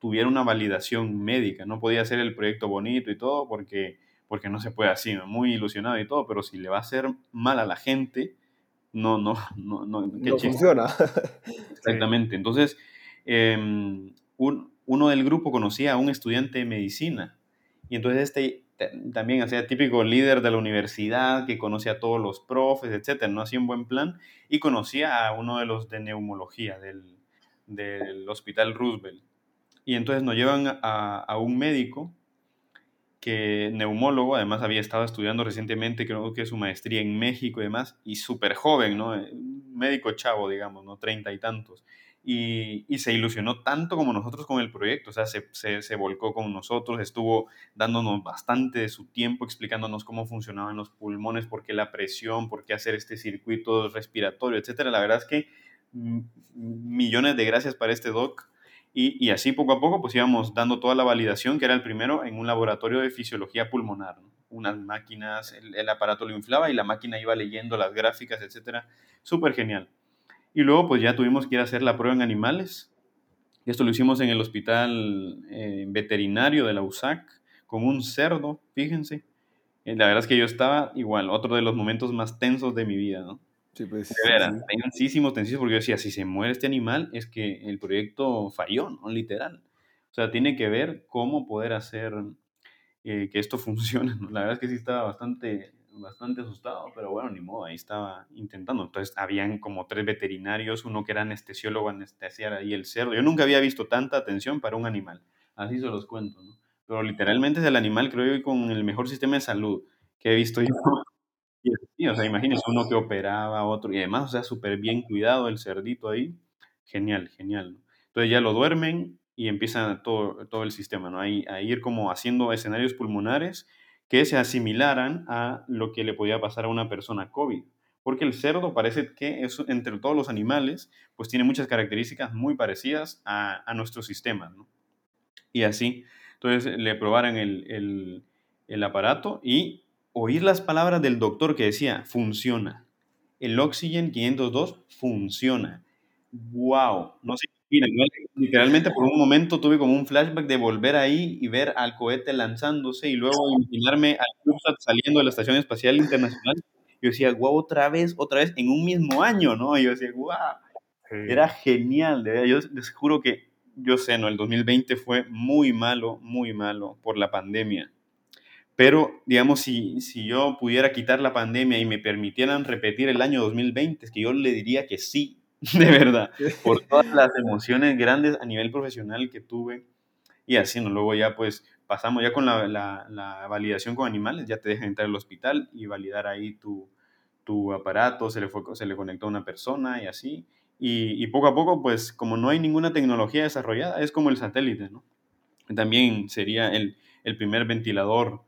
tuviera una validación médica, no podía ser el proyecto bonito y todo porque, porque no se puede así. Muy ilusionado y todo, pero si le va a hacer mal a la gente, no, no, no, no, no funciona. Exactamente, entonces eh, un, uno del grupo conocía a un estudiante de medicina y entonces este también hacía típico líder de la universidad que conocía a todos los profes, etcétera, no hacía un buen plan y conocía a uno de los de neumología del, del hospital Roosevelt. Y entonces nos llevan a, a un médico que neumólogo, además había estado estudiando recientemente, creo que su maestría en México y demás, y súper joven, ¿no? médico chavo, digamos, ¿no? Treinta y tantos y, y, se ilusionó tanto como nosotros con el proyecto, o sea, se, se, se, volcó con nosotros, estuvo dándonos bastante de su tiempo, explicándonos cómo funcionaban los pulmones, por qué la presión, por qué hacer este circuito respiratorio, etcétera. La verdad es que millones de gracias para este doc. Y, así poco a poco pues íbamos dando toda la validación, que era el primero en un laboratorio de fisiología pulmonar. Unas máquinas, el, aparato lo inflaba y la máquina iba leyendo las gráficas, etcétera. Súper genial. Y luego pues ya tuvimos que ir a hacer la prueba en animales. Esto lo hicimos en el hospital eh, veterinario de la USAC con un cerdo, fíjense. Eh, la verdad es que yo estaba igual, otro de los momentos más tensos de mi vida, ¿no? Sí, pues. De veras, sí. tensísimos, tensísimos, porque yo decía, si se muere este animal es que el proyecto falló, ¿no? Literal. O sea, tiene que ver cómo poder hacer eh, que esto funcione. ¿no? La verdad es que sí estaba bastante bastante asustado, pero bueno, ni modo, ahí estaba intentando. Entonces, habían como tres veterinarios, uno que era anestesiólogo, anestesiar ahí el cerdo. Yo nunca había visto tanta atención para un animal, así se los cuento, ¿no? Pero literalmente es el animal, creo yo, con el mejor sistema de salud que he visto yo. Y así, o sea, imagínense uno que operaba, otro, y además, o sea, súper bien cuidado el cerdito ahí. Genial, genial. Entonces ya lo duermen y empieza todo, todo el sistema, ¿no? Ahí, a ir como haciendo escenarios pulmonares que se asimilaran a lo que le podía pasar a una persona COVID. Porque el cerdo parece que es, entre todos los animales, pues tiene muchas características muy parecidas a, a nuestro sistema. ¿no? Y así, entonces le probaran el, el, el aparato y oír las palabras del doctor que decía, funciona. El Oxygen 502 funciona. ¡Wow! No sé Mira, literalmente por un momento tuve como un flashback de volver ahí y ver al cohete lanzándose y luego imaginarme al CubeSat saliendo de la Estación Espacial Internacional. Yo decía, wow, otra vez, otra vez, en un mismo año, ¿no? Y yo decía, wow, era genial, de verdad. Yo les juro que, yo sé, ¿no? El 2020 fue muy malo, muy malo por la pandemia. Pero, digamos, si, si yo pudiera quitar la pandemia y me permitieran repetir el año 2020, es que yo le diría que sí, de verdad, por todas las emociones grandes a nivel profesional que tuve. Y así, ¿no? Luego ya pues pasamos ya con la, la, la, validación con animales, ya te dejan entrar al hospital y validar ahí tu, tu aparato, se le, fue, se le conectó a una persona y así. Y, y, poco a poco, pues como no hay ninguna tecnología desarrollada, es como el satélite, ¿no? También sería el, el primer ventilador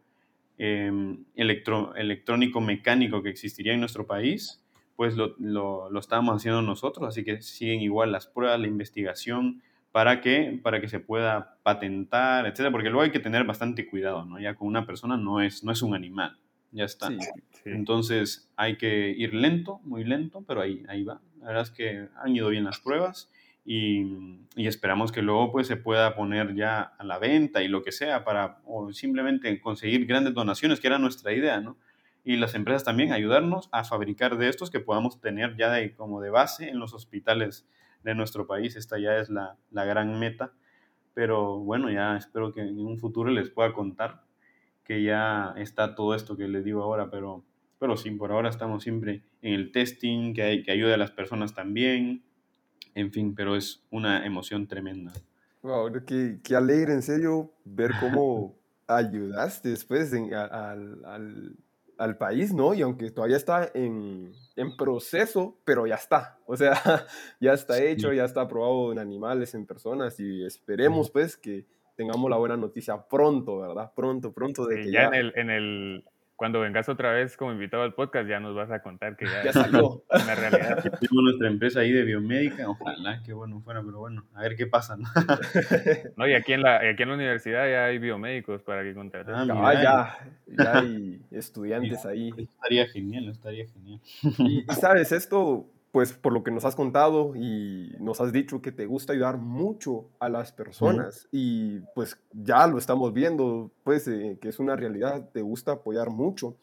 eh, electro, electrónico mecánico que existiría en nuestro país pues lo, lo, lo, estábamos haciendo nosotros, así que siguen igual las pruebas, la investigación, para que, para que se pueda patentar, etcétera, porque luego hay que tener bastante cuidado, ¿no? Ya con una persona no es, no es un animal, ya está. Sí, sí. Entonces hay que ir lento, muy lento, pero ahí, ahí va. La verdad es que han ido bien las pruebas y, esperamos que luego pues se pueda poner ya a la venta y lo que sea para o simplemente conseguir grandes donaciones, que era nuestra idea, ¿no? y las empresas también ayudarnos a fabricar de estos que podamos tener ya de, como de base en los hospitales de nuestro país. Esta ya es la, la gran meta, pero bueno, ya espero que en un futuro les pueda contar que ya está todo esto que les digo ahora, pero, pero sí, por ahora estamos siempre en el testing, que, hay, que ayude a las personas también, en fin, pero es una emoción tremenda. Wow, qué, qué alegre, en serio, ver cómo ayudaste después en, al, al, al, país, ¿no? Y aunque todavía está en, en, proceso, pero ya está. O sea, ya está hecho, ya está aprobado en animales, en personas, y esperemos, pues, que tengamos la buena noticia pronto, ¿verdad? Pronto, pronto de que ya, ya... En, el, en el cuando vengas otra vez como invitado al podcast, ya nos vas a contar que ya, ya salió. Una realidad. Tenemos nuestra empresa ahí de biomédica, ojalá que bueno fuera, pero bueno, a ver qué pasa, ¿no? no y aquí en la, aquí en la universidad ya hay biomédicos para que contraten. Ah, ah ya, ya hay estudiantes ahí. Estaría genial, estaría genial. Y, y sabes, esto pues por lo que nos has contado y nos has dicho que te gusta ayudar mucho a las personas y pues ya lo estamos viendo, pues eh, que es una realidad, te gusta apoyar mucho.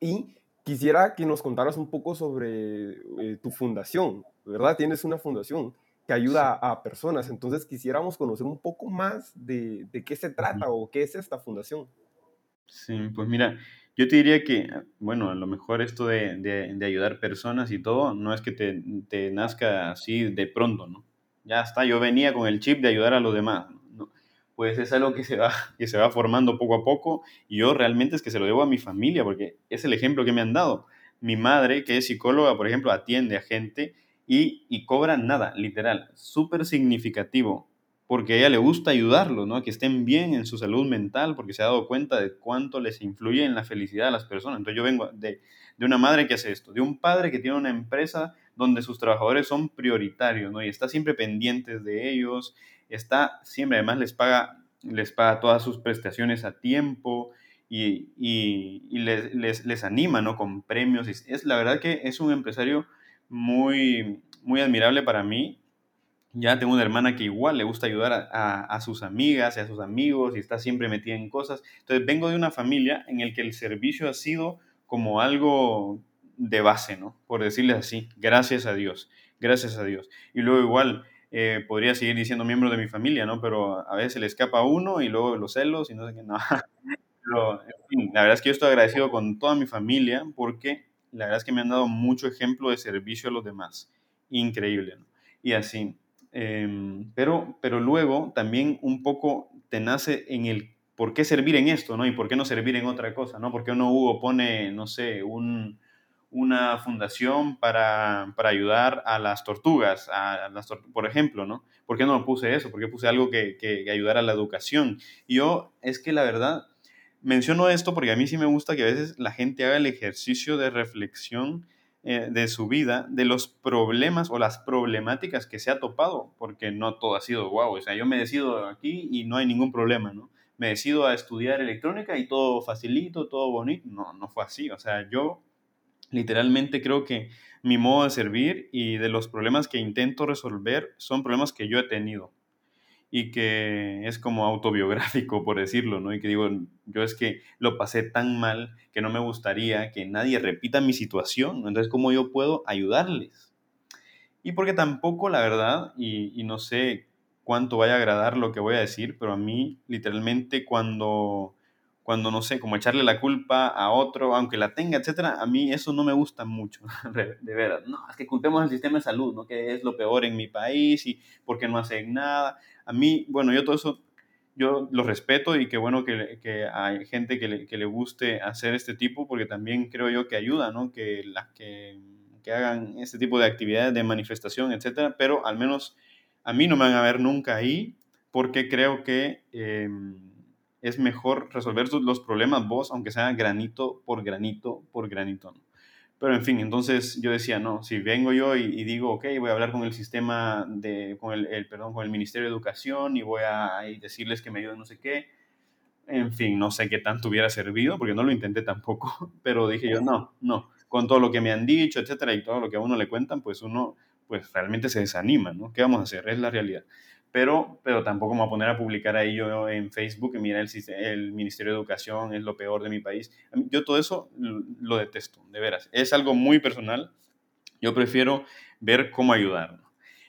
Y quisiera que nos contaras un poco sobre eh, tu fundación, ¿verdad? Tienes una fundación que ayuda a personas, entonces quisiéramos conocer un poco más de, de qué se trata o qué es esta fundación. Sí, pues mira, yo te diría que, bueno, a lo mejor esto de, de, ayudar personas y todo, no es que te, te, nazca así de pronto, ¿no? Ya está, yo venía con el chip de ayudar a los demás. ¿no? Pues es algo que se, va, que se va formando poco a poco y yo realmente es que se lo debo a mi familia porque es el ejemplo que me han dado. Mi madre, que es psicóloga, por ejemplo, atiende a gente y, y cobra nada, literal, súper significativo porque a ella le gusta ayudarlos, ¿no? Que estén bien en su salud mental, porque se ha dado cuenta de cuánto les influye en la felicidad de las personas. Entonces yo vengo de, de una madre que hace esto, de un padre que tiene una empresa donde sus trabajadores son prioritarios, ¿no? Y está siempre pendientes de ellos, está siempre, además les paga, les paga todas sus prestaciones a tiempo y, y, y les, les, les, anima, ¿no? Con premios. Es, la verdad que es un empresario muy, muy admirable para mí ya tengo una hermana que igual le gusta ayudar a, sus amigas y a sus amigos y está siempre metida en cosas. Entonces vengo de una familia en el que el servicio ha sido como algo de base, ¿no? Por decirle así, gracias a Dios, gracias a Dios. Y luego igual eh, podría seguir diciendo miembros de mi familia, ¿no? Pero a veces le escapa uno y luego los celos y no sé qué, no. Pero, en fin, la verdad es que yo estoy agradecido con toda mi familia porque la verdad es que me han dado mucho ejemplo de servicio a los demás. Increíble, ¿no? Y así, Em, pero, pero luego también un poco te nace en el por qué servir en esto, ¿no? Y por qué no servir en otra cosa, ¿no? Porque uno Hugo pone, no sé, un, una fundación para, para, ayudar a las tortugas, a las por ejemplo, ¿no? ¿Por qué no puse eso? ¿Por qué puse algo que, que, que ayudara a la educación? Y yo, es que la verdad, menciono esto porque a mí sí me gusta que a veces la gente haga el ejercicio de reflexión eh, de su vida, de los problemas o las problemáticas que se ha topado, porque no todo ha sido guau. O sea, yo me decido aquí y no hay ningún problema, ¿no? Me decido a estudiar electrónica y todo facilito, todo bonito. No, no fue así. O sea, yo literalmente creo que mi modo de servir y de los problemas que intento resolver son problemas que yo he tenido y que es como autobiográfico, por decirlo, ¿no? Y que digo, yo es que lo pasé tan mal que no me gustaría que nadie repita mi situación, entonces, ¿cómo yo puedo ayudarles? Y porque tampoco, la verdad, y, y no sé cuánto vaya a agradar lo que voy a decir, pero a mí, literalmente, cuando cuando no sé, como echarle la culpa a otro, aunque la tenga, etcétera, a mí eso no me gusta mucho, de, veras. No, es que culpemos al sistema de salud, ¿no? Que es lo peor en mi país y porque no hacen nada. A mí, bueno, yo todo eso, yo lo respeto y qué bueno que, que hay gente que le, que le, guste hacer este tipo, porque también creo yo que ayuda, ¿no? Que, la, que, que hagan este tipo de actividades de manifestación, etcétera, pero al menos a mí no me van a ver nunca ahí, porque creo que... Eh, es mejor resolver los problemas vos, aunque sea granito por granito por granito. Pero en fin, entonces yo decía, no, si vengo yo y, digo, ok, voy a hablar con el sistema, de, con el, perdón, con el Ministerio de Educación y voy a decirles que me ayuden no sé qué, en fin, no sé qué tanto hubiera servido, porque no lo intenté tampoco, pero dije yo, no, no, con todo lo que me han dicho, etcétera, y todo lo que a uno le cuentan, pues uno, pues realmente se desanima, ¿no? ¿Qué vamos a hacer? Es la realidad. Pero, pero tampoco me voy a poner a publicar ahí yo en Facebook, mira, el, el Ministerio de Educación es lo peor de mi país. Yo todo eso lo detesto, de veras. Es algo muy personal. Yo prefiero ver cómo ayudar.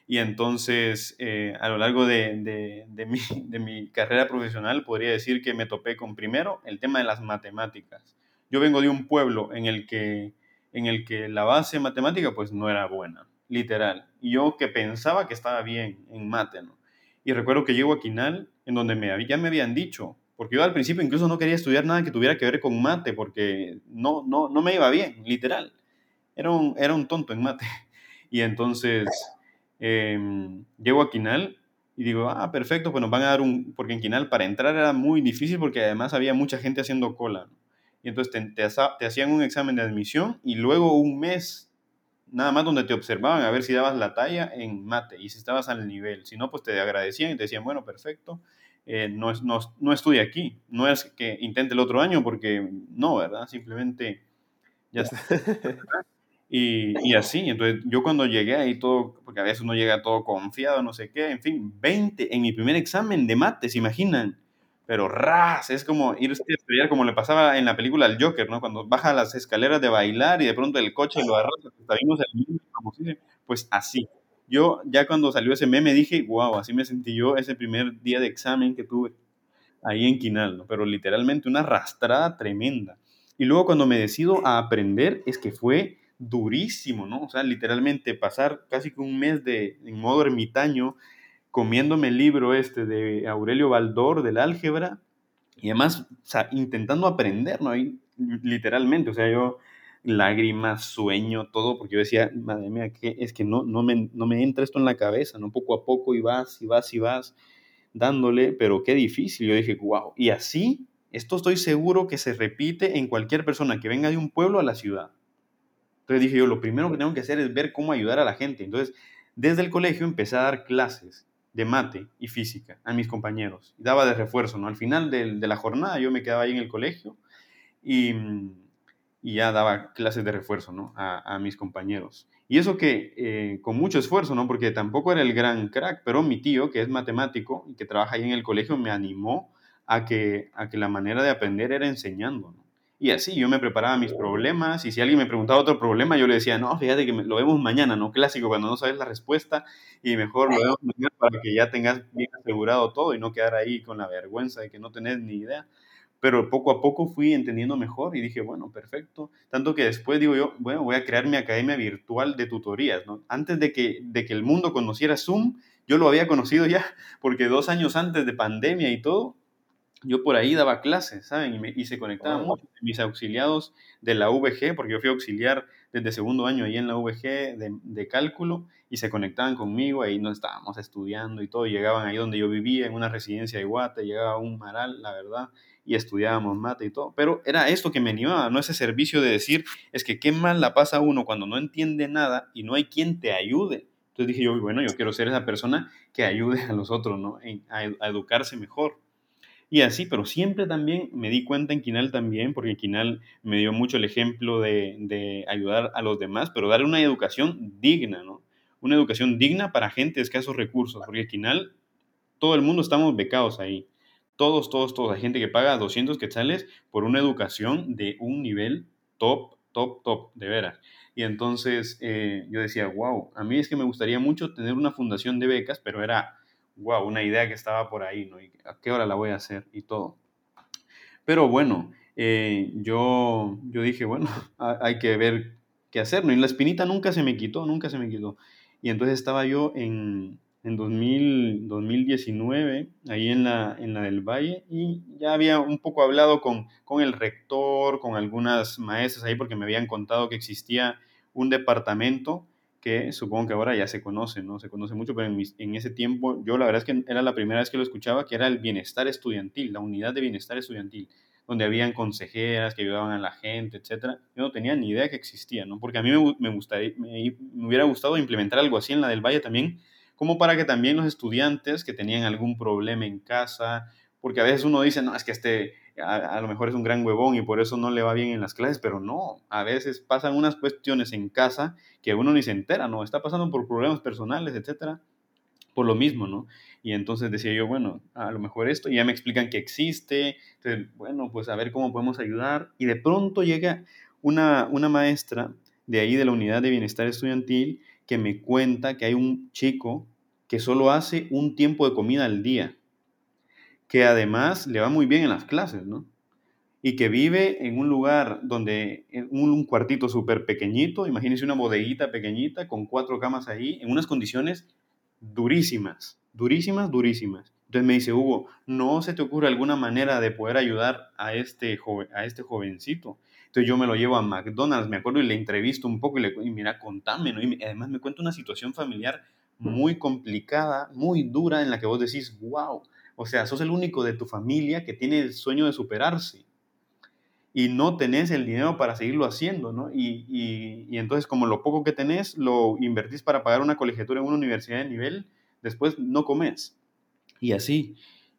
Y entonces, eh, a lo largo de, de, de, mi, de mi carrera profesional, podría decir que me topé con primero el tema de las matemáticas. Yo vengo de un pueblo en el que, en el que la base matemática pues no era buena, literal. Yo que pensaba que estaba bien en mate, ¿no? Y recuerdo que llego a Quinal, en donde ya me habían dicho, porque yo al principio incluso no quería estudiar nada que tuviera que ver con mate, porque no, no, no me iba bien, literal. Era un, era un tonto en mate. Y entonces eh, llego a Quinal y digo, ah, perfecto, pues nos van a dar un, porque en Quinal para entrar era muy difícil porque además había mucha gente haciendo cola. Y entonces te hacían un examen de admisión y luego un mes nada más donde te observaban a ver si dabas la talla en mate y si estabas al nivel. Si no, pues te agradecían y te decían, bueno, perfecto, eh, no, no, no estudia aquí. No es que intente el otro año porque no, ¿verdad? Simplemente ya está. Y, y, así, entonces yo cuando llegué ahí todo, porque a veces uno llega todo confiado, no sé qué, en fin, 20 en mi primer examen de mate, ¿se imaginan? Pero ras, es como irse a estrellar como le pasaba en la película El Joker, ¿no? Cuando baja las escaleras de bailar y de pronto el coche lo arrastra, pues, pues así. Yo ya cuando salió ese meme dije, wow, así me sentí yo ese primer día de examen que tuve ahí en Quinal, ¿no? Pero literalmente una arrastrada tremenda. Y luego cuando me decido a aprender es que fue durísimo, ¿no? O sea, literalmente pasar casi que un mes de, en modo ermitaño, comiéndome el libro este de Aurelio Baldor del álgebra y además intentando aprender, ¿no? Ahí, literalmente, o sea, yo lágrimas, sueño, todo, porque yo decía, madre mía, que es que no, no, me, no me entra esto en la cabeza, ¿no? Poco a poco y vas y vas y vas dándole, pero qué difícil. Yo dije, wow, y así, esto estoy seguro que se repite en cualquier persona que venga de un pueblo a la ciudad. Entonces dije yo, lo primero que tengo que hacer es ver cómo ayudar a la gente. Entonces, desde el colegio empecé a dar clases de mate y física a mis compañeros. Daba de refuerzo, ¿no? Al final de, de la jornada yo me quedaba ahí en el colegio y, y ya daba clases de refuerzo, ¿no? A, a mis compañeros. Y eso que eh, con mucho esfuerzo, ¿no? Porque tampoco era el gran crack, pero mi tío, que es matemático y que trabaja ahí en el colegio, me animó a que, a que la manera de aprender era enseñando, ¿no? Y así yo me preparaba mis problemas y si alguien me preguntaba otro problema, yo le decía, no, fíjate que lo vemos mañana, ¿no? Clásico, cuando no sabes la respuesta y mejor lo vemos mañana para que ya tengas bien asegurado todo y no quedar ahí con la vergüenza de que no tenés ni idea. Pero poco a poco fui entendiendo mejor y dije, bueno, perfecto. Tanto que después digo yo, bueno, voy a crear mi academia virtual de tutorías, ¿no? Antes de que, de que el mundo conociera Zoom, yo lo había conocido ya, porque dos años antes de pandemia y todo, yo por ahí daba clases, ¿saben? Y, se conectaban muchos mis auxiliados de la VG, porque yo fui auxiliar desde segundo año ahí en la VG de, cálculo, y se conectaban conmigo, ahí nos estábamos estudiando y todo, llegaban ahí donde yo vivía, en una residencia de Guate, llegaba un maral, la verdad, y estudiábamos mate y todo, pero era esto que me animaba, no ese servicio de decir, es que qué mal la pasa uno cuando no entiende nada y no hay quien te ayude. Entonces dije yo, bueno, yo quiero ser esa persona que ayude a los otros, ¿no? a educarse mejor. Y así, pero siempre también me di cuenta en Quinal también, porque Quinal me dio mucho el ejemplo de, de ayudar a los demás, pero dar una educación digna, ¿no? Una educación digna para gente de escasos recursos, porque Quinal, todo el mundo estamos becados ahí. Todos, todos, todos. Hay gente que paga 200 quetzales por una educación de un nivel top, top, top, de veras. Y entonces eh, yo decía, wow, a mí es que me gustaría mucho tener una fundación de becas, pero era wow, una idea que estaba por ahí, ¿no? Y a qué hora la voy a hacer y todo. Pero bueno, eh, yo, yo dije, bueno, hay que ver qué hacer, ¿no? Y la espinita nunca se me quitó, nunca se me quitó. Y entonces estaba yo en, en 2000, 2019, ahí en la, en la del Valle, y ya había un poco hablado con, con el rector, con algunas maestras ahí, porque me habían contado que existía un departamento que supongo que ahora ya se conoce, ¿no? Se conoce mucho, pero en, en, ese tiempo yo la verdad es que era la primera vez que lo escuchaba, que era el bienestar estudiantil, la unidad de bienestar estudiantil, donde habían consejeras que ayudaban a la gente, etcétera. Yo no tenía ni idea que existía, ¿no? Porque a mí me, gustaría, me, me hubiera gustado implementar algo así en la del Valle también, como para que también los estudiantes que tenían algún problema en casa, porque a veces uno dice, no, es que este a, lo mejor es un gran huevón y por eso no le va bien en las clases, pero no, a veces pasan unas cuestiones en casa que uno ni se entera, ¿no? Está pasando por problemas personales, etcétera. por lo mismo, ¿no? Y entonces decía yo, bueno, a lo mejor esto, y ya me explican que existe, bueno, pues a ver cómo podemos ayudar. Y de pronto llega una, una maestra de ahí de la unidad de bienestar estudiantil que me cuenta que hay un chico que solo hace un tiempo de comida al día, que además le va muy bien en las clases, ¿no? Y que vive en un lugar donde, un, cuartito súper pequeñito, imagínense una bodeguita pequeñita con cuatro camas ahí, en unas condiciones durísimas, durísimas, durísimas. Entonces me dice, Hugo, ¿no se te ocurre alguna manera de poder ayudar a este, joven, a este jovencito? Entonces yo me lo llevo a McDonald's, me acuerdo, y le entrevisto un poco y le y mira, contame, ¿no? Y además me cuenta una situación familiar muy complicada, muy dura, en la que vos decís, wow, o sea, sos el único de tu familia que tiene el sueño de superarse y no tenés el dinero para seguirlo haciendo, ¿no? Y, y, y, entonces como lo poco que tenés lo invertís para pagar una colegiatura en una universidad de nivel, después no comes. Y así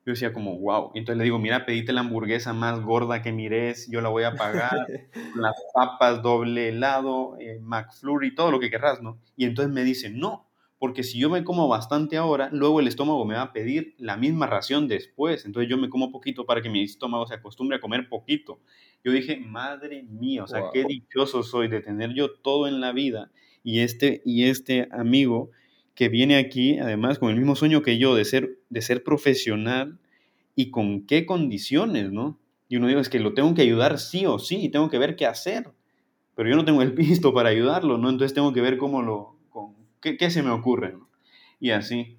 yo decía como, wow. Entonces le digo, mira, pedite la hamburguesa más gorda que mires, yo la voy a pagar, las papas, doble helado, eh, McFlurry, todo lo que querrás, ¿no? Y entonces me dice, no, porque si yo me como bastante ahora, luego el estómago me va a pedir la misma ración después. Entonces yo me como poquito para que mi estómago se acostumbre a comer poquito. Yo dije, madre mía, o sea, qué dichoso soy de tener yo todo en la vida. Y este, y este amigo que viene aquí, además, con el mismo sueño que yo de ser, de ser profesional y con qué condiciones, ¿no? Y uno dice, es que lo tengo que ayudar sí o sí, y tengo que ver qué hacer. Pero yo no tengo el pisto para ayudarlo, ¿no? Entonces tengo que ver cómo lo, qué, qué se me ocurre, ¿no? Y así.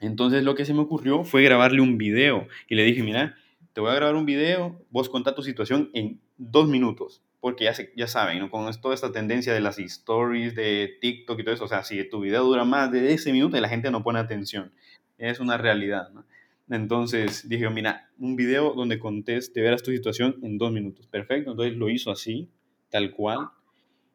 Entonces lo que se me ocurrió fue grabarle un video. Y le dije, mira, te voy a grabar un video, vos contá tu situación en dos minutos porque ya, se, ya saben, ¿no? con toda esta tendencia de las stories, de TikTok y todo eso, o sea, si tu video dura más de ese minuto y la gente no pone atención, es una realidad, ¿no? Entonces dije, mira, un video donde contés, te verás tu situación en dos minutos. Perfecto, entonces lo hizo así, tal cual.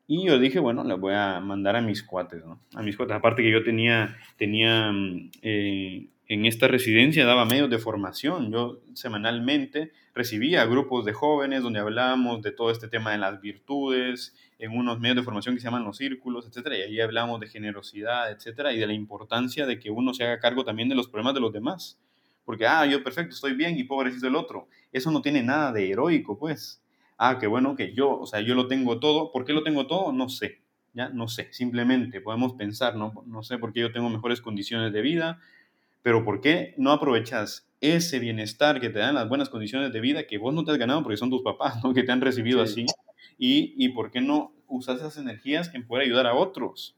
Y yo dije, bueno, le voy a mandar a mis cuates, ¿no? A mis cuates. Aparte que yo tenía, tenía mm, eh, en esta residencia daba medios de formación. Yo semanalmente recibía grupos de jóvenes donde hablábamos de todo este tema de las virtudes, en unos medios de formación que se llaman los círculos, etcétera, y ahí hablamos de generosidad, etcétera, y de la importancia de que uno se haga cargo también de los problemas de los demás. Porque, ah, yo perfecto, estoy bien y pobrecito el otro. Eso no tiene nada de heroico, pues. Ah, qué bueno que yo, o sea, yo lo tengo todo. ¿Por qué lo tengo todo? No sé. Ya, no sé. Simplemente podemos pensar, ¿no? No sé por qué yo tengo mejores condiciones de vida, pero ¿por qué no aprovechas ese bienestar que te dan las buenas condiciones de vida que vos no te has ganado porque son tus papás, ¿no? que te han recibido así? Y, y ¿por qué no usas esas energías en poder ayudar a otros?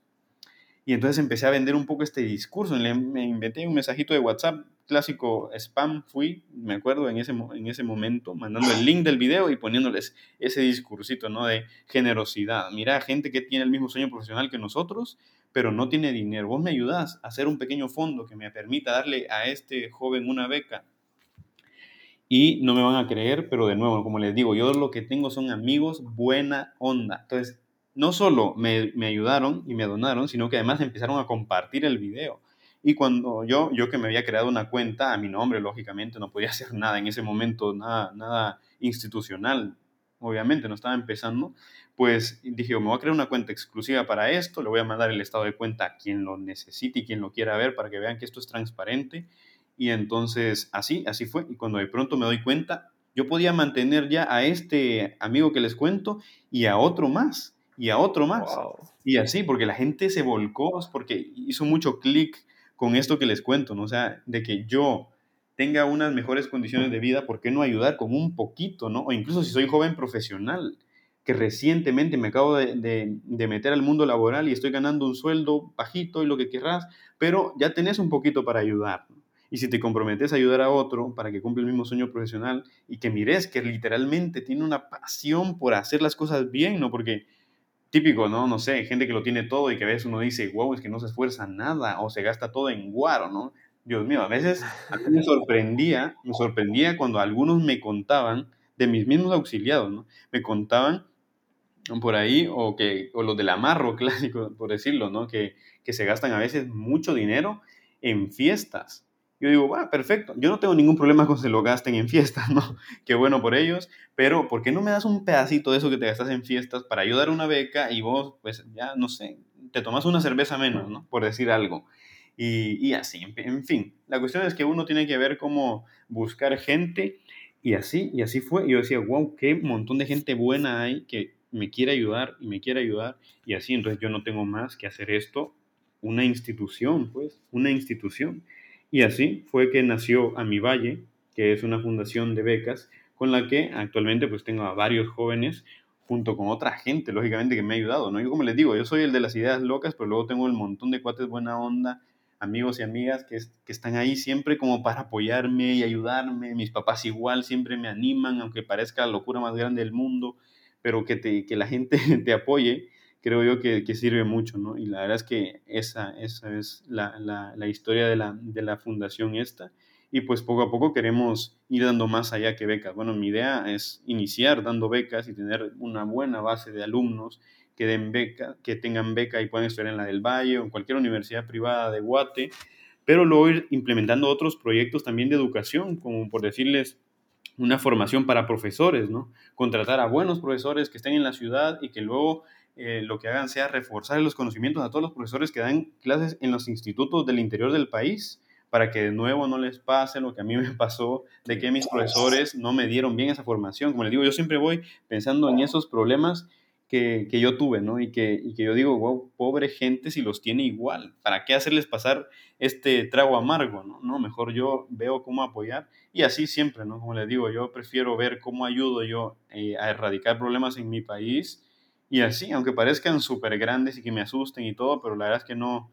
Y entonces empecé a vender un poco este discurso. Le, me inventé un mensajito de WhatsApp clásico spam fui, me acuerdo en ese, en ese momento, mandando el link del video y poniéndoles ese discursito, ¿no? De generosidad. Mira, gente que tiene el mismo sueño profesional que nosotros, pero no tiene dinero. Vos me ayudás a hacer un pequeño fondo que me permita darle a este joven una beca. Y no me van a creer, pero de nuevo, como les digo, yo lo que tengo son amigos buena onda. Entonces, no solo me, me ayudaron y me donaron, sino que además empezaron a compartir el video. Y cuando yo, yo que me había creado una cuenta a mi nombre, lógicamente no podía hacer nada en ese momento, nada, nada institucional, obviamente no estaba empezando, pues dije, me voy a crear una cuenta exclusiva para esto, le voy a mandar el estado de cuenta a quien lo necesite y quien lo quiera ver para que vean que esto es transparente. Y entonces así, así fue. Y cuando de pronto me doy cuenta, yo podía mantener ya a este amigo que les cuento y a otro más, y a otro más. Y así, porque la gente se volcó, porque hizo mucho clic con esto que les cuento, ¿no? O sea, de que yo tenga unas mejores condiciones de vida, ¿por qué no ayudar con un poquito, ¿no? O incluso si soy joven profesional, que recientemente me acabo de, meter al mundo laboral y estoy ganando un sueldo bajito y lo que querrás, pero ya tenés un poquito para ayudar. Y si te comprometes a ayudar a otro para que cumpla el mismo sueño profesional y que mires que literalmente tiene una pasión por hacer las cosas bien, ¿no? Porque típico, ¿no? No sé, gente que lo tiene todo y que a veces uno dice, wow, es que no se esfuerza nada o se gasta todo en guaro, ¿no? Dios mío, a veces me sorprendía, me sorprendía cuando algunos me contaban de mis mismos auxiliados, ¿no? Me contaban por ahí, o, que, o los del amarro clásico, por decirlo, ¿no? Que, que se gastan a veces mucho dinero en fiestas. Yo digo, va, perfecto, yo no tengo ningún problema con que se lo gasten en fiestas, ¿no? Qué bueno por ellos, pero ¿por qué no me das un pedacito de eso que te gastas en fiestas para ayudar a una beca y vos, pues ya, no sé, te tomas una cerveza menos, ¿no? Por decir algo. y, así, en fin. La cuestión es que uno tiene que ver cómo buscar gente y así, y así fue. Yo decía, wow, qué montón de gente buena hay que me quiere ayudar y me quiere ayudar y así, entonces yo no tengo más que hacer esto, una institución, pues, una institución. Y así fue que nació A Mi Valle, que es una fundación de becas con la que actualmente pues tengo a varios jóvenes junto con otra gente, lógicamente, que me ha ayudado, ¿no? Yo como les digo, yo soy el de las ideas locas, pero luego tengo el montón de cuates buena onda, amigos y amigas que, que están ahí siempre como para apoyarme y ayudarme. Mis papás igual siempre me animan, aunque parezca la locura más grande del mundo, pero que, te, que la gente te apoye, creo yo que, que, sirve mucho, ¿no? Y la verdad es que esa, esa es la, la, la historia de la, de la fundación esta y pues poco a poco queremos ir dando más allá que becas. Bueno, mi idea es iniciar dando becas y tener una buena base de alumnos que den beca, que tengan beca y puedan estudiar en la del Valle o en cualquier universidad privada de Guate, pero luego ir implementando otros proyectos también de educación, como por decirles una formación para profesores, ¿no? Contratar a buenos profesores que estén en la ciudad y que luego eh, lo que hagan sea reforzar los conocimientos a todos los profesores que dan clases en los institutos del interior del país para que de nuevo no les pase lo que a mí me pasó, de que mis profesores no me dieron bien esa formación. Como les digo, yo siempre voy pensando en esos problemas que, que yo tuve, ¿no? Y que, y que yo digo, wow, pobre gente si los tiene igual. ¿Para qué hacerles pasar este trago amargo, ¿no? no mejor yo veo cómo apoyar y así siempre, ¿no? Como les digo, yo prefiero ver cómo ayudo yo eh, a erradicar problemas en mi país y así, aunque parezcan súper grandes y que me asusten y todo, pero la verdad es que no,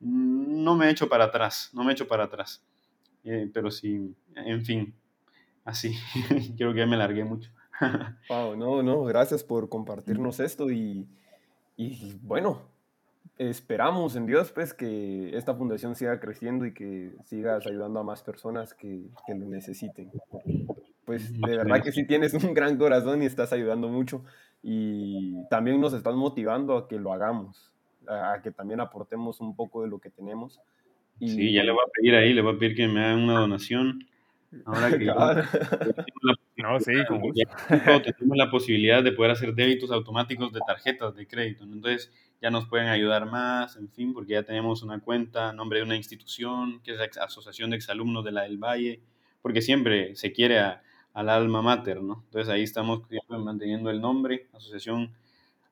no me he hecho para atrás, no me he hecho para atrás. Eh, pero sí, en fin, así. Creo que ya me largué mucho. wow, no, no, gracias por compartirnos esto y, y, bueno, esperamos en Dios pues que esta fundación siga creciendo y que sigas ayudando a más personas que, que lo necesiten. Pues de verdad que sí tienes un gran corazón y estás ayudando mucho y también nos estás motivando a que lo hagamos a, que también aportemos un poco de lo que tenemos. Y... Sí, ya le voy a pedir ahí, le voy a pedir que me hagan una donación. Ahora que no, sí, tenemos la posibilidad de poder hacer débitos automáticos de tarjetas de crédito. Entonces ya nos pueden ayudar más, en fin, porque ya tenemos una cuenta, nombre de una institución, que es la Asociación de Exalumnos de la del Valle, porque siempre se quiere al alma mater, ¿no? Entonces ahí estamos manteniendo el nombre, Asociación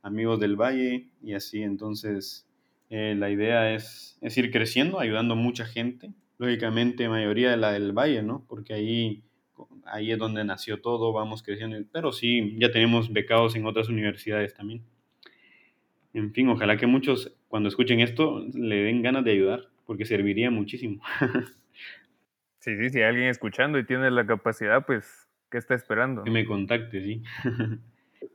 amigos del valle y así. Entonces, eh, la idea es, es, ir creciendo, ayudando a mucha gente, lógicamente mayoría de la del valle, ¿no? Porque ahí, ahí es donde nació todo, vamos creciendo, pero sí, ya tenemos becados en otras universidades también. En fin, ojalá que muchos cuando escuchen esto le den ganas de ayudar, porque serviría muchísimo. sí, sí, si alguien escuchando y tiene la capacidad, pues, ¿qué está esperando? Que me contacte, sí.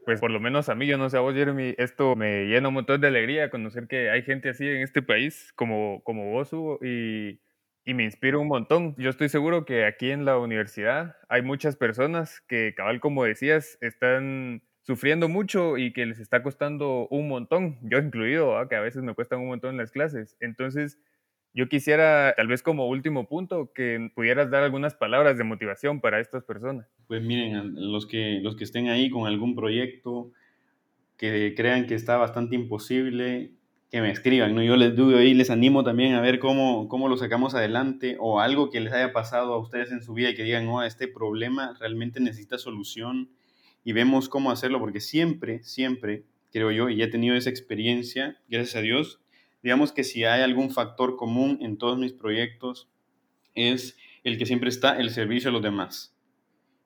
pues por lo menos a mí, yo no sé a vos, Jeremy, esto me llena un montón de alegría conocer que hay gente así en este país como, como vos, Hugo, y, y me inspira un montón. Yo estoy seguro que aquí en la universidad hay muchas personas que, cabal, como decías, están sufriendo mucho y que les está costando un montón, yo incluido, que a veces me cuestan un montón las clases. Entonces, yo quisiera, tal vez como último punto, que pudieras dar algunas palabras de motivación para estas personas. Pues miren, los que, los que estén ahí con algún proyecto que crean que está bastante imposible, que me escriban, ¿no? Yo les digo y les animo también a ver cómo, cómo lo sacamos adelante o algo que les haya pasado a ustedes en su vida y que digan, no, este problema realmente necesita solución y vemos cómo hacerlo, porque siempre, siempre, creo yo, y he tenido esa experiencia, gracias a Dios, digamos que si hay algún factor común en todos mis proyectos, es el que siempre está el servicio a los demás.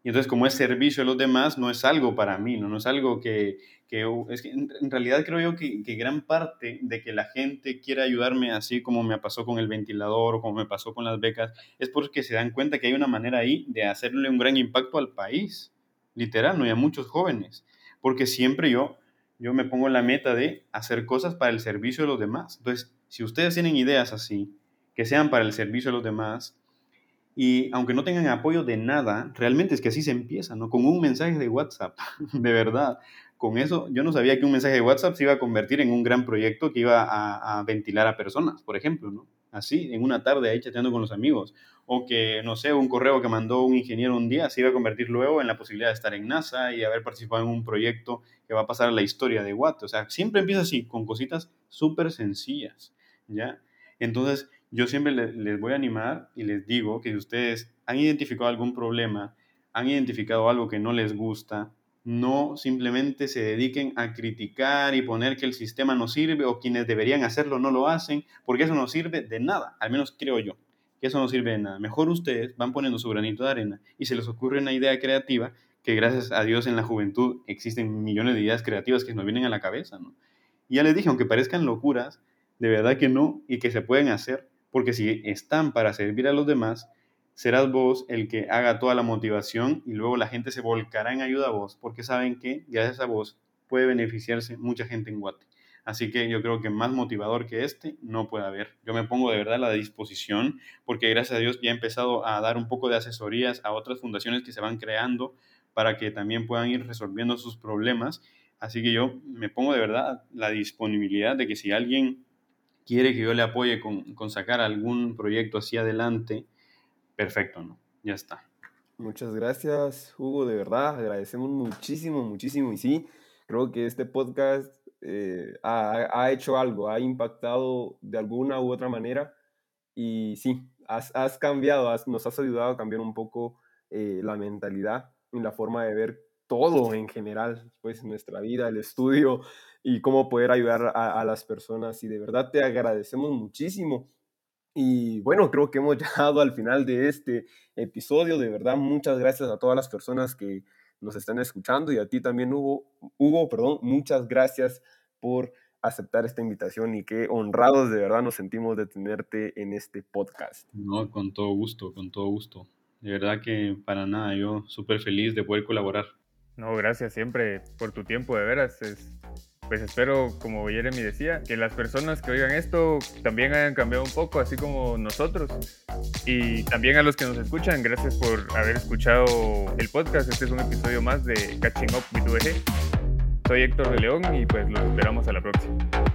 Y entonces como es servicio a los demás, no es algo para mí, no, no es algo que, que es que en, realidad creo yo que, que, gran parte de que la gente quiera ayudarme así como me pasó con el ventilador o como me pasó con las becas, es porque se dan cuenta que hay una manera ahí de hacerle un gran impacto al país, literal, no y a muchos jóvenes, porque siempre yo yo me pongo la meta de hacer cosas para el servicio de los demás. Entonces, si ustedes tienen ideas así, que sean para el servicio de los demás, y aunque no tengan apoyo de nada, realmente es que así se empieza, ¿no? Con un mensaje de WhatsApp, de verdad. Con eso, yo no sabía que un mensaje de WhatsApp se iba a convertir en un gran proyecto que iba a, a ventilar a personas, por ejemplo, ¿no? Así, en una tarde ahí chateando con los amigos. O que, no sé, un correo que mandó un ingeniero un día se iba a convertir luego en la posibilidad de estar en NASA y haber participado en un proyecto que va a pasar a la historia de Watt. O sea, siempre empieza así, con cositas súper sencillas, ¿ya? Entonces, yo siempre les voy a animar y les digo que si ustedes han identificado algún problema, han identificado algo que no les gusta, no simplemente se dediquen a criticar y poner que el sistema no sirve o quienes deberían hacerlo no lo hacen, porque eso no sirve de nada, al menos creo yo, que eso no sirve de nada. Mejor ustedes van poniendo su granito de arena y se les ocurre una idea creativa, que gracias a Dios en la juventud existen millones de ideas creativas que nos vienen a la cabeza, ¿no? Y ya les dije, aunque parezcan locuras, de verdad que no y que se pueden hacer, porque si están para servir a los demás, serás vos el que haga toda la motivación y luego la gente se volcará en ayuda a vos, porque saben que gracias a vos puede beneficiarse mucha gente en Guate. Así que yo creo que más motivador que este no puede haber. Yo me pongo de verdad la disposición porque gracias a Dios ya he empezado a dar un poco de asesorías a otras fundaciones que se van creando para que también puedan ir resolviendo sus problemas. Así que yo me pongo de verdad la disponibilidad de que si alguien quiere que yo le apoye con, con sacar algún proyecto hacia adelante, perfecto, ¿no? Ya está. Muchas gracias, Hugo, de verdad, agradecemos muchísimo, muchísimo. Y sí, creo que este podcast eh, ha, ha, hecho algo, ha impactado de alguna u otra manera. Y sí, has, has cambiado, nos has ayudado a cambiar un poco eh, la mentalidad y la forma de ver todo en general, pues nuestra vida, el estudio y cómo poder ayudar a, a las personas. Y de verdad te agradecemos muchísimo. Y bueno, creo que hemos llegado al final de este episodio. De verdad, muchas gracias a todas las personas que nos están escuchando y a ti también, Hugo. Hugo, perdón, muchas gracias por aceptar esta invitación y qué honrados de verdad nos sentimos de tenerte en este podcast. No, con todo gusto, con todo gusto. De verdad que para nada, yo súper feliz de poder colaborar. No, gracias siempre por tu tiempo, de veras. Es, pues espero, como Jeremy decía, que las personas que oigan esto también hayan cambiado un poco, así como nosotros. Y también a los que nos escuchan, gracias por haber escuchado el podcast. Este es un episodio más de Catching Up with UG. Soy Héctor de León y pues los esperamos a la próxima.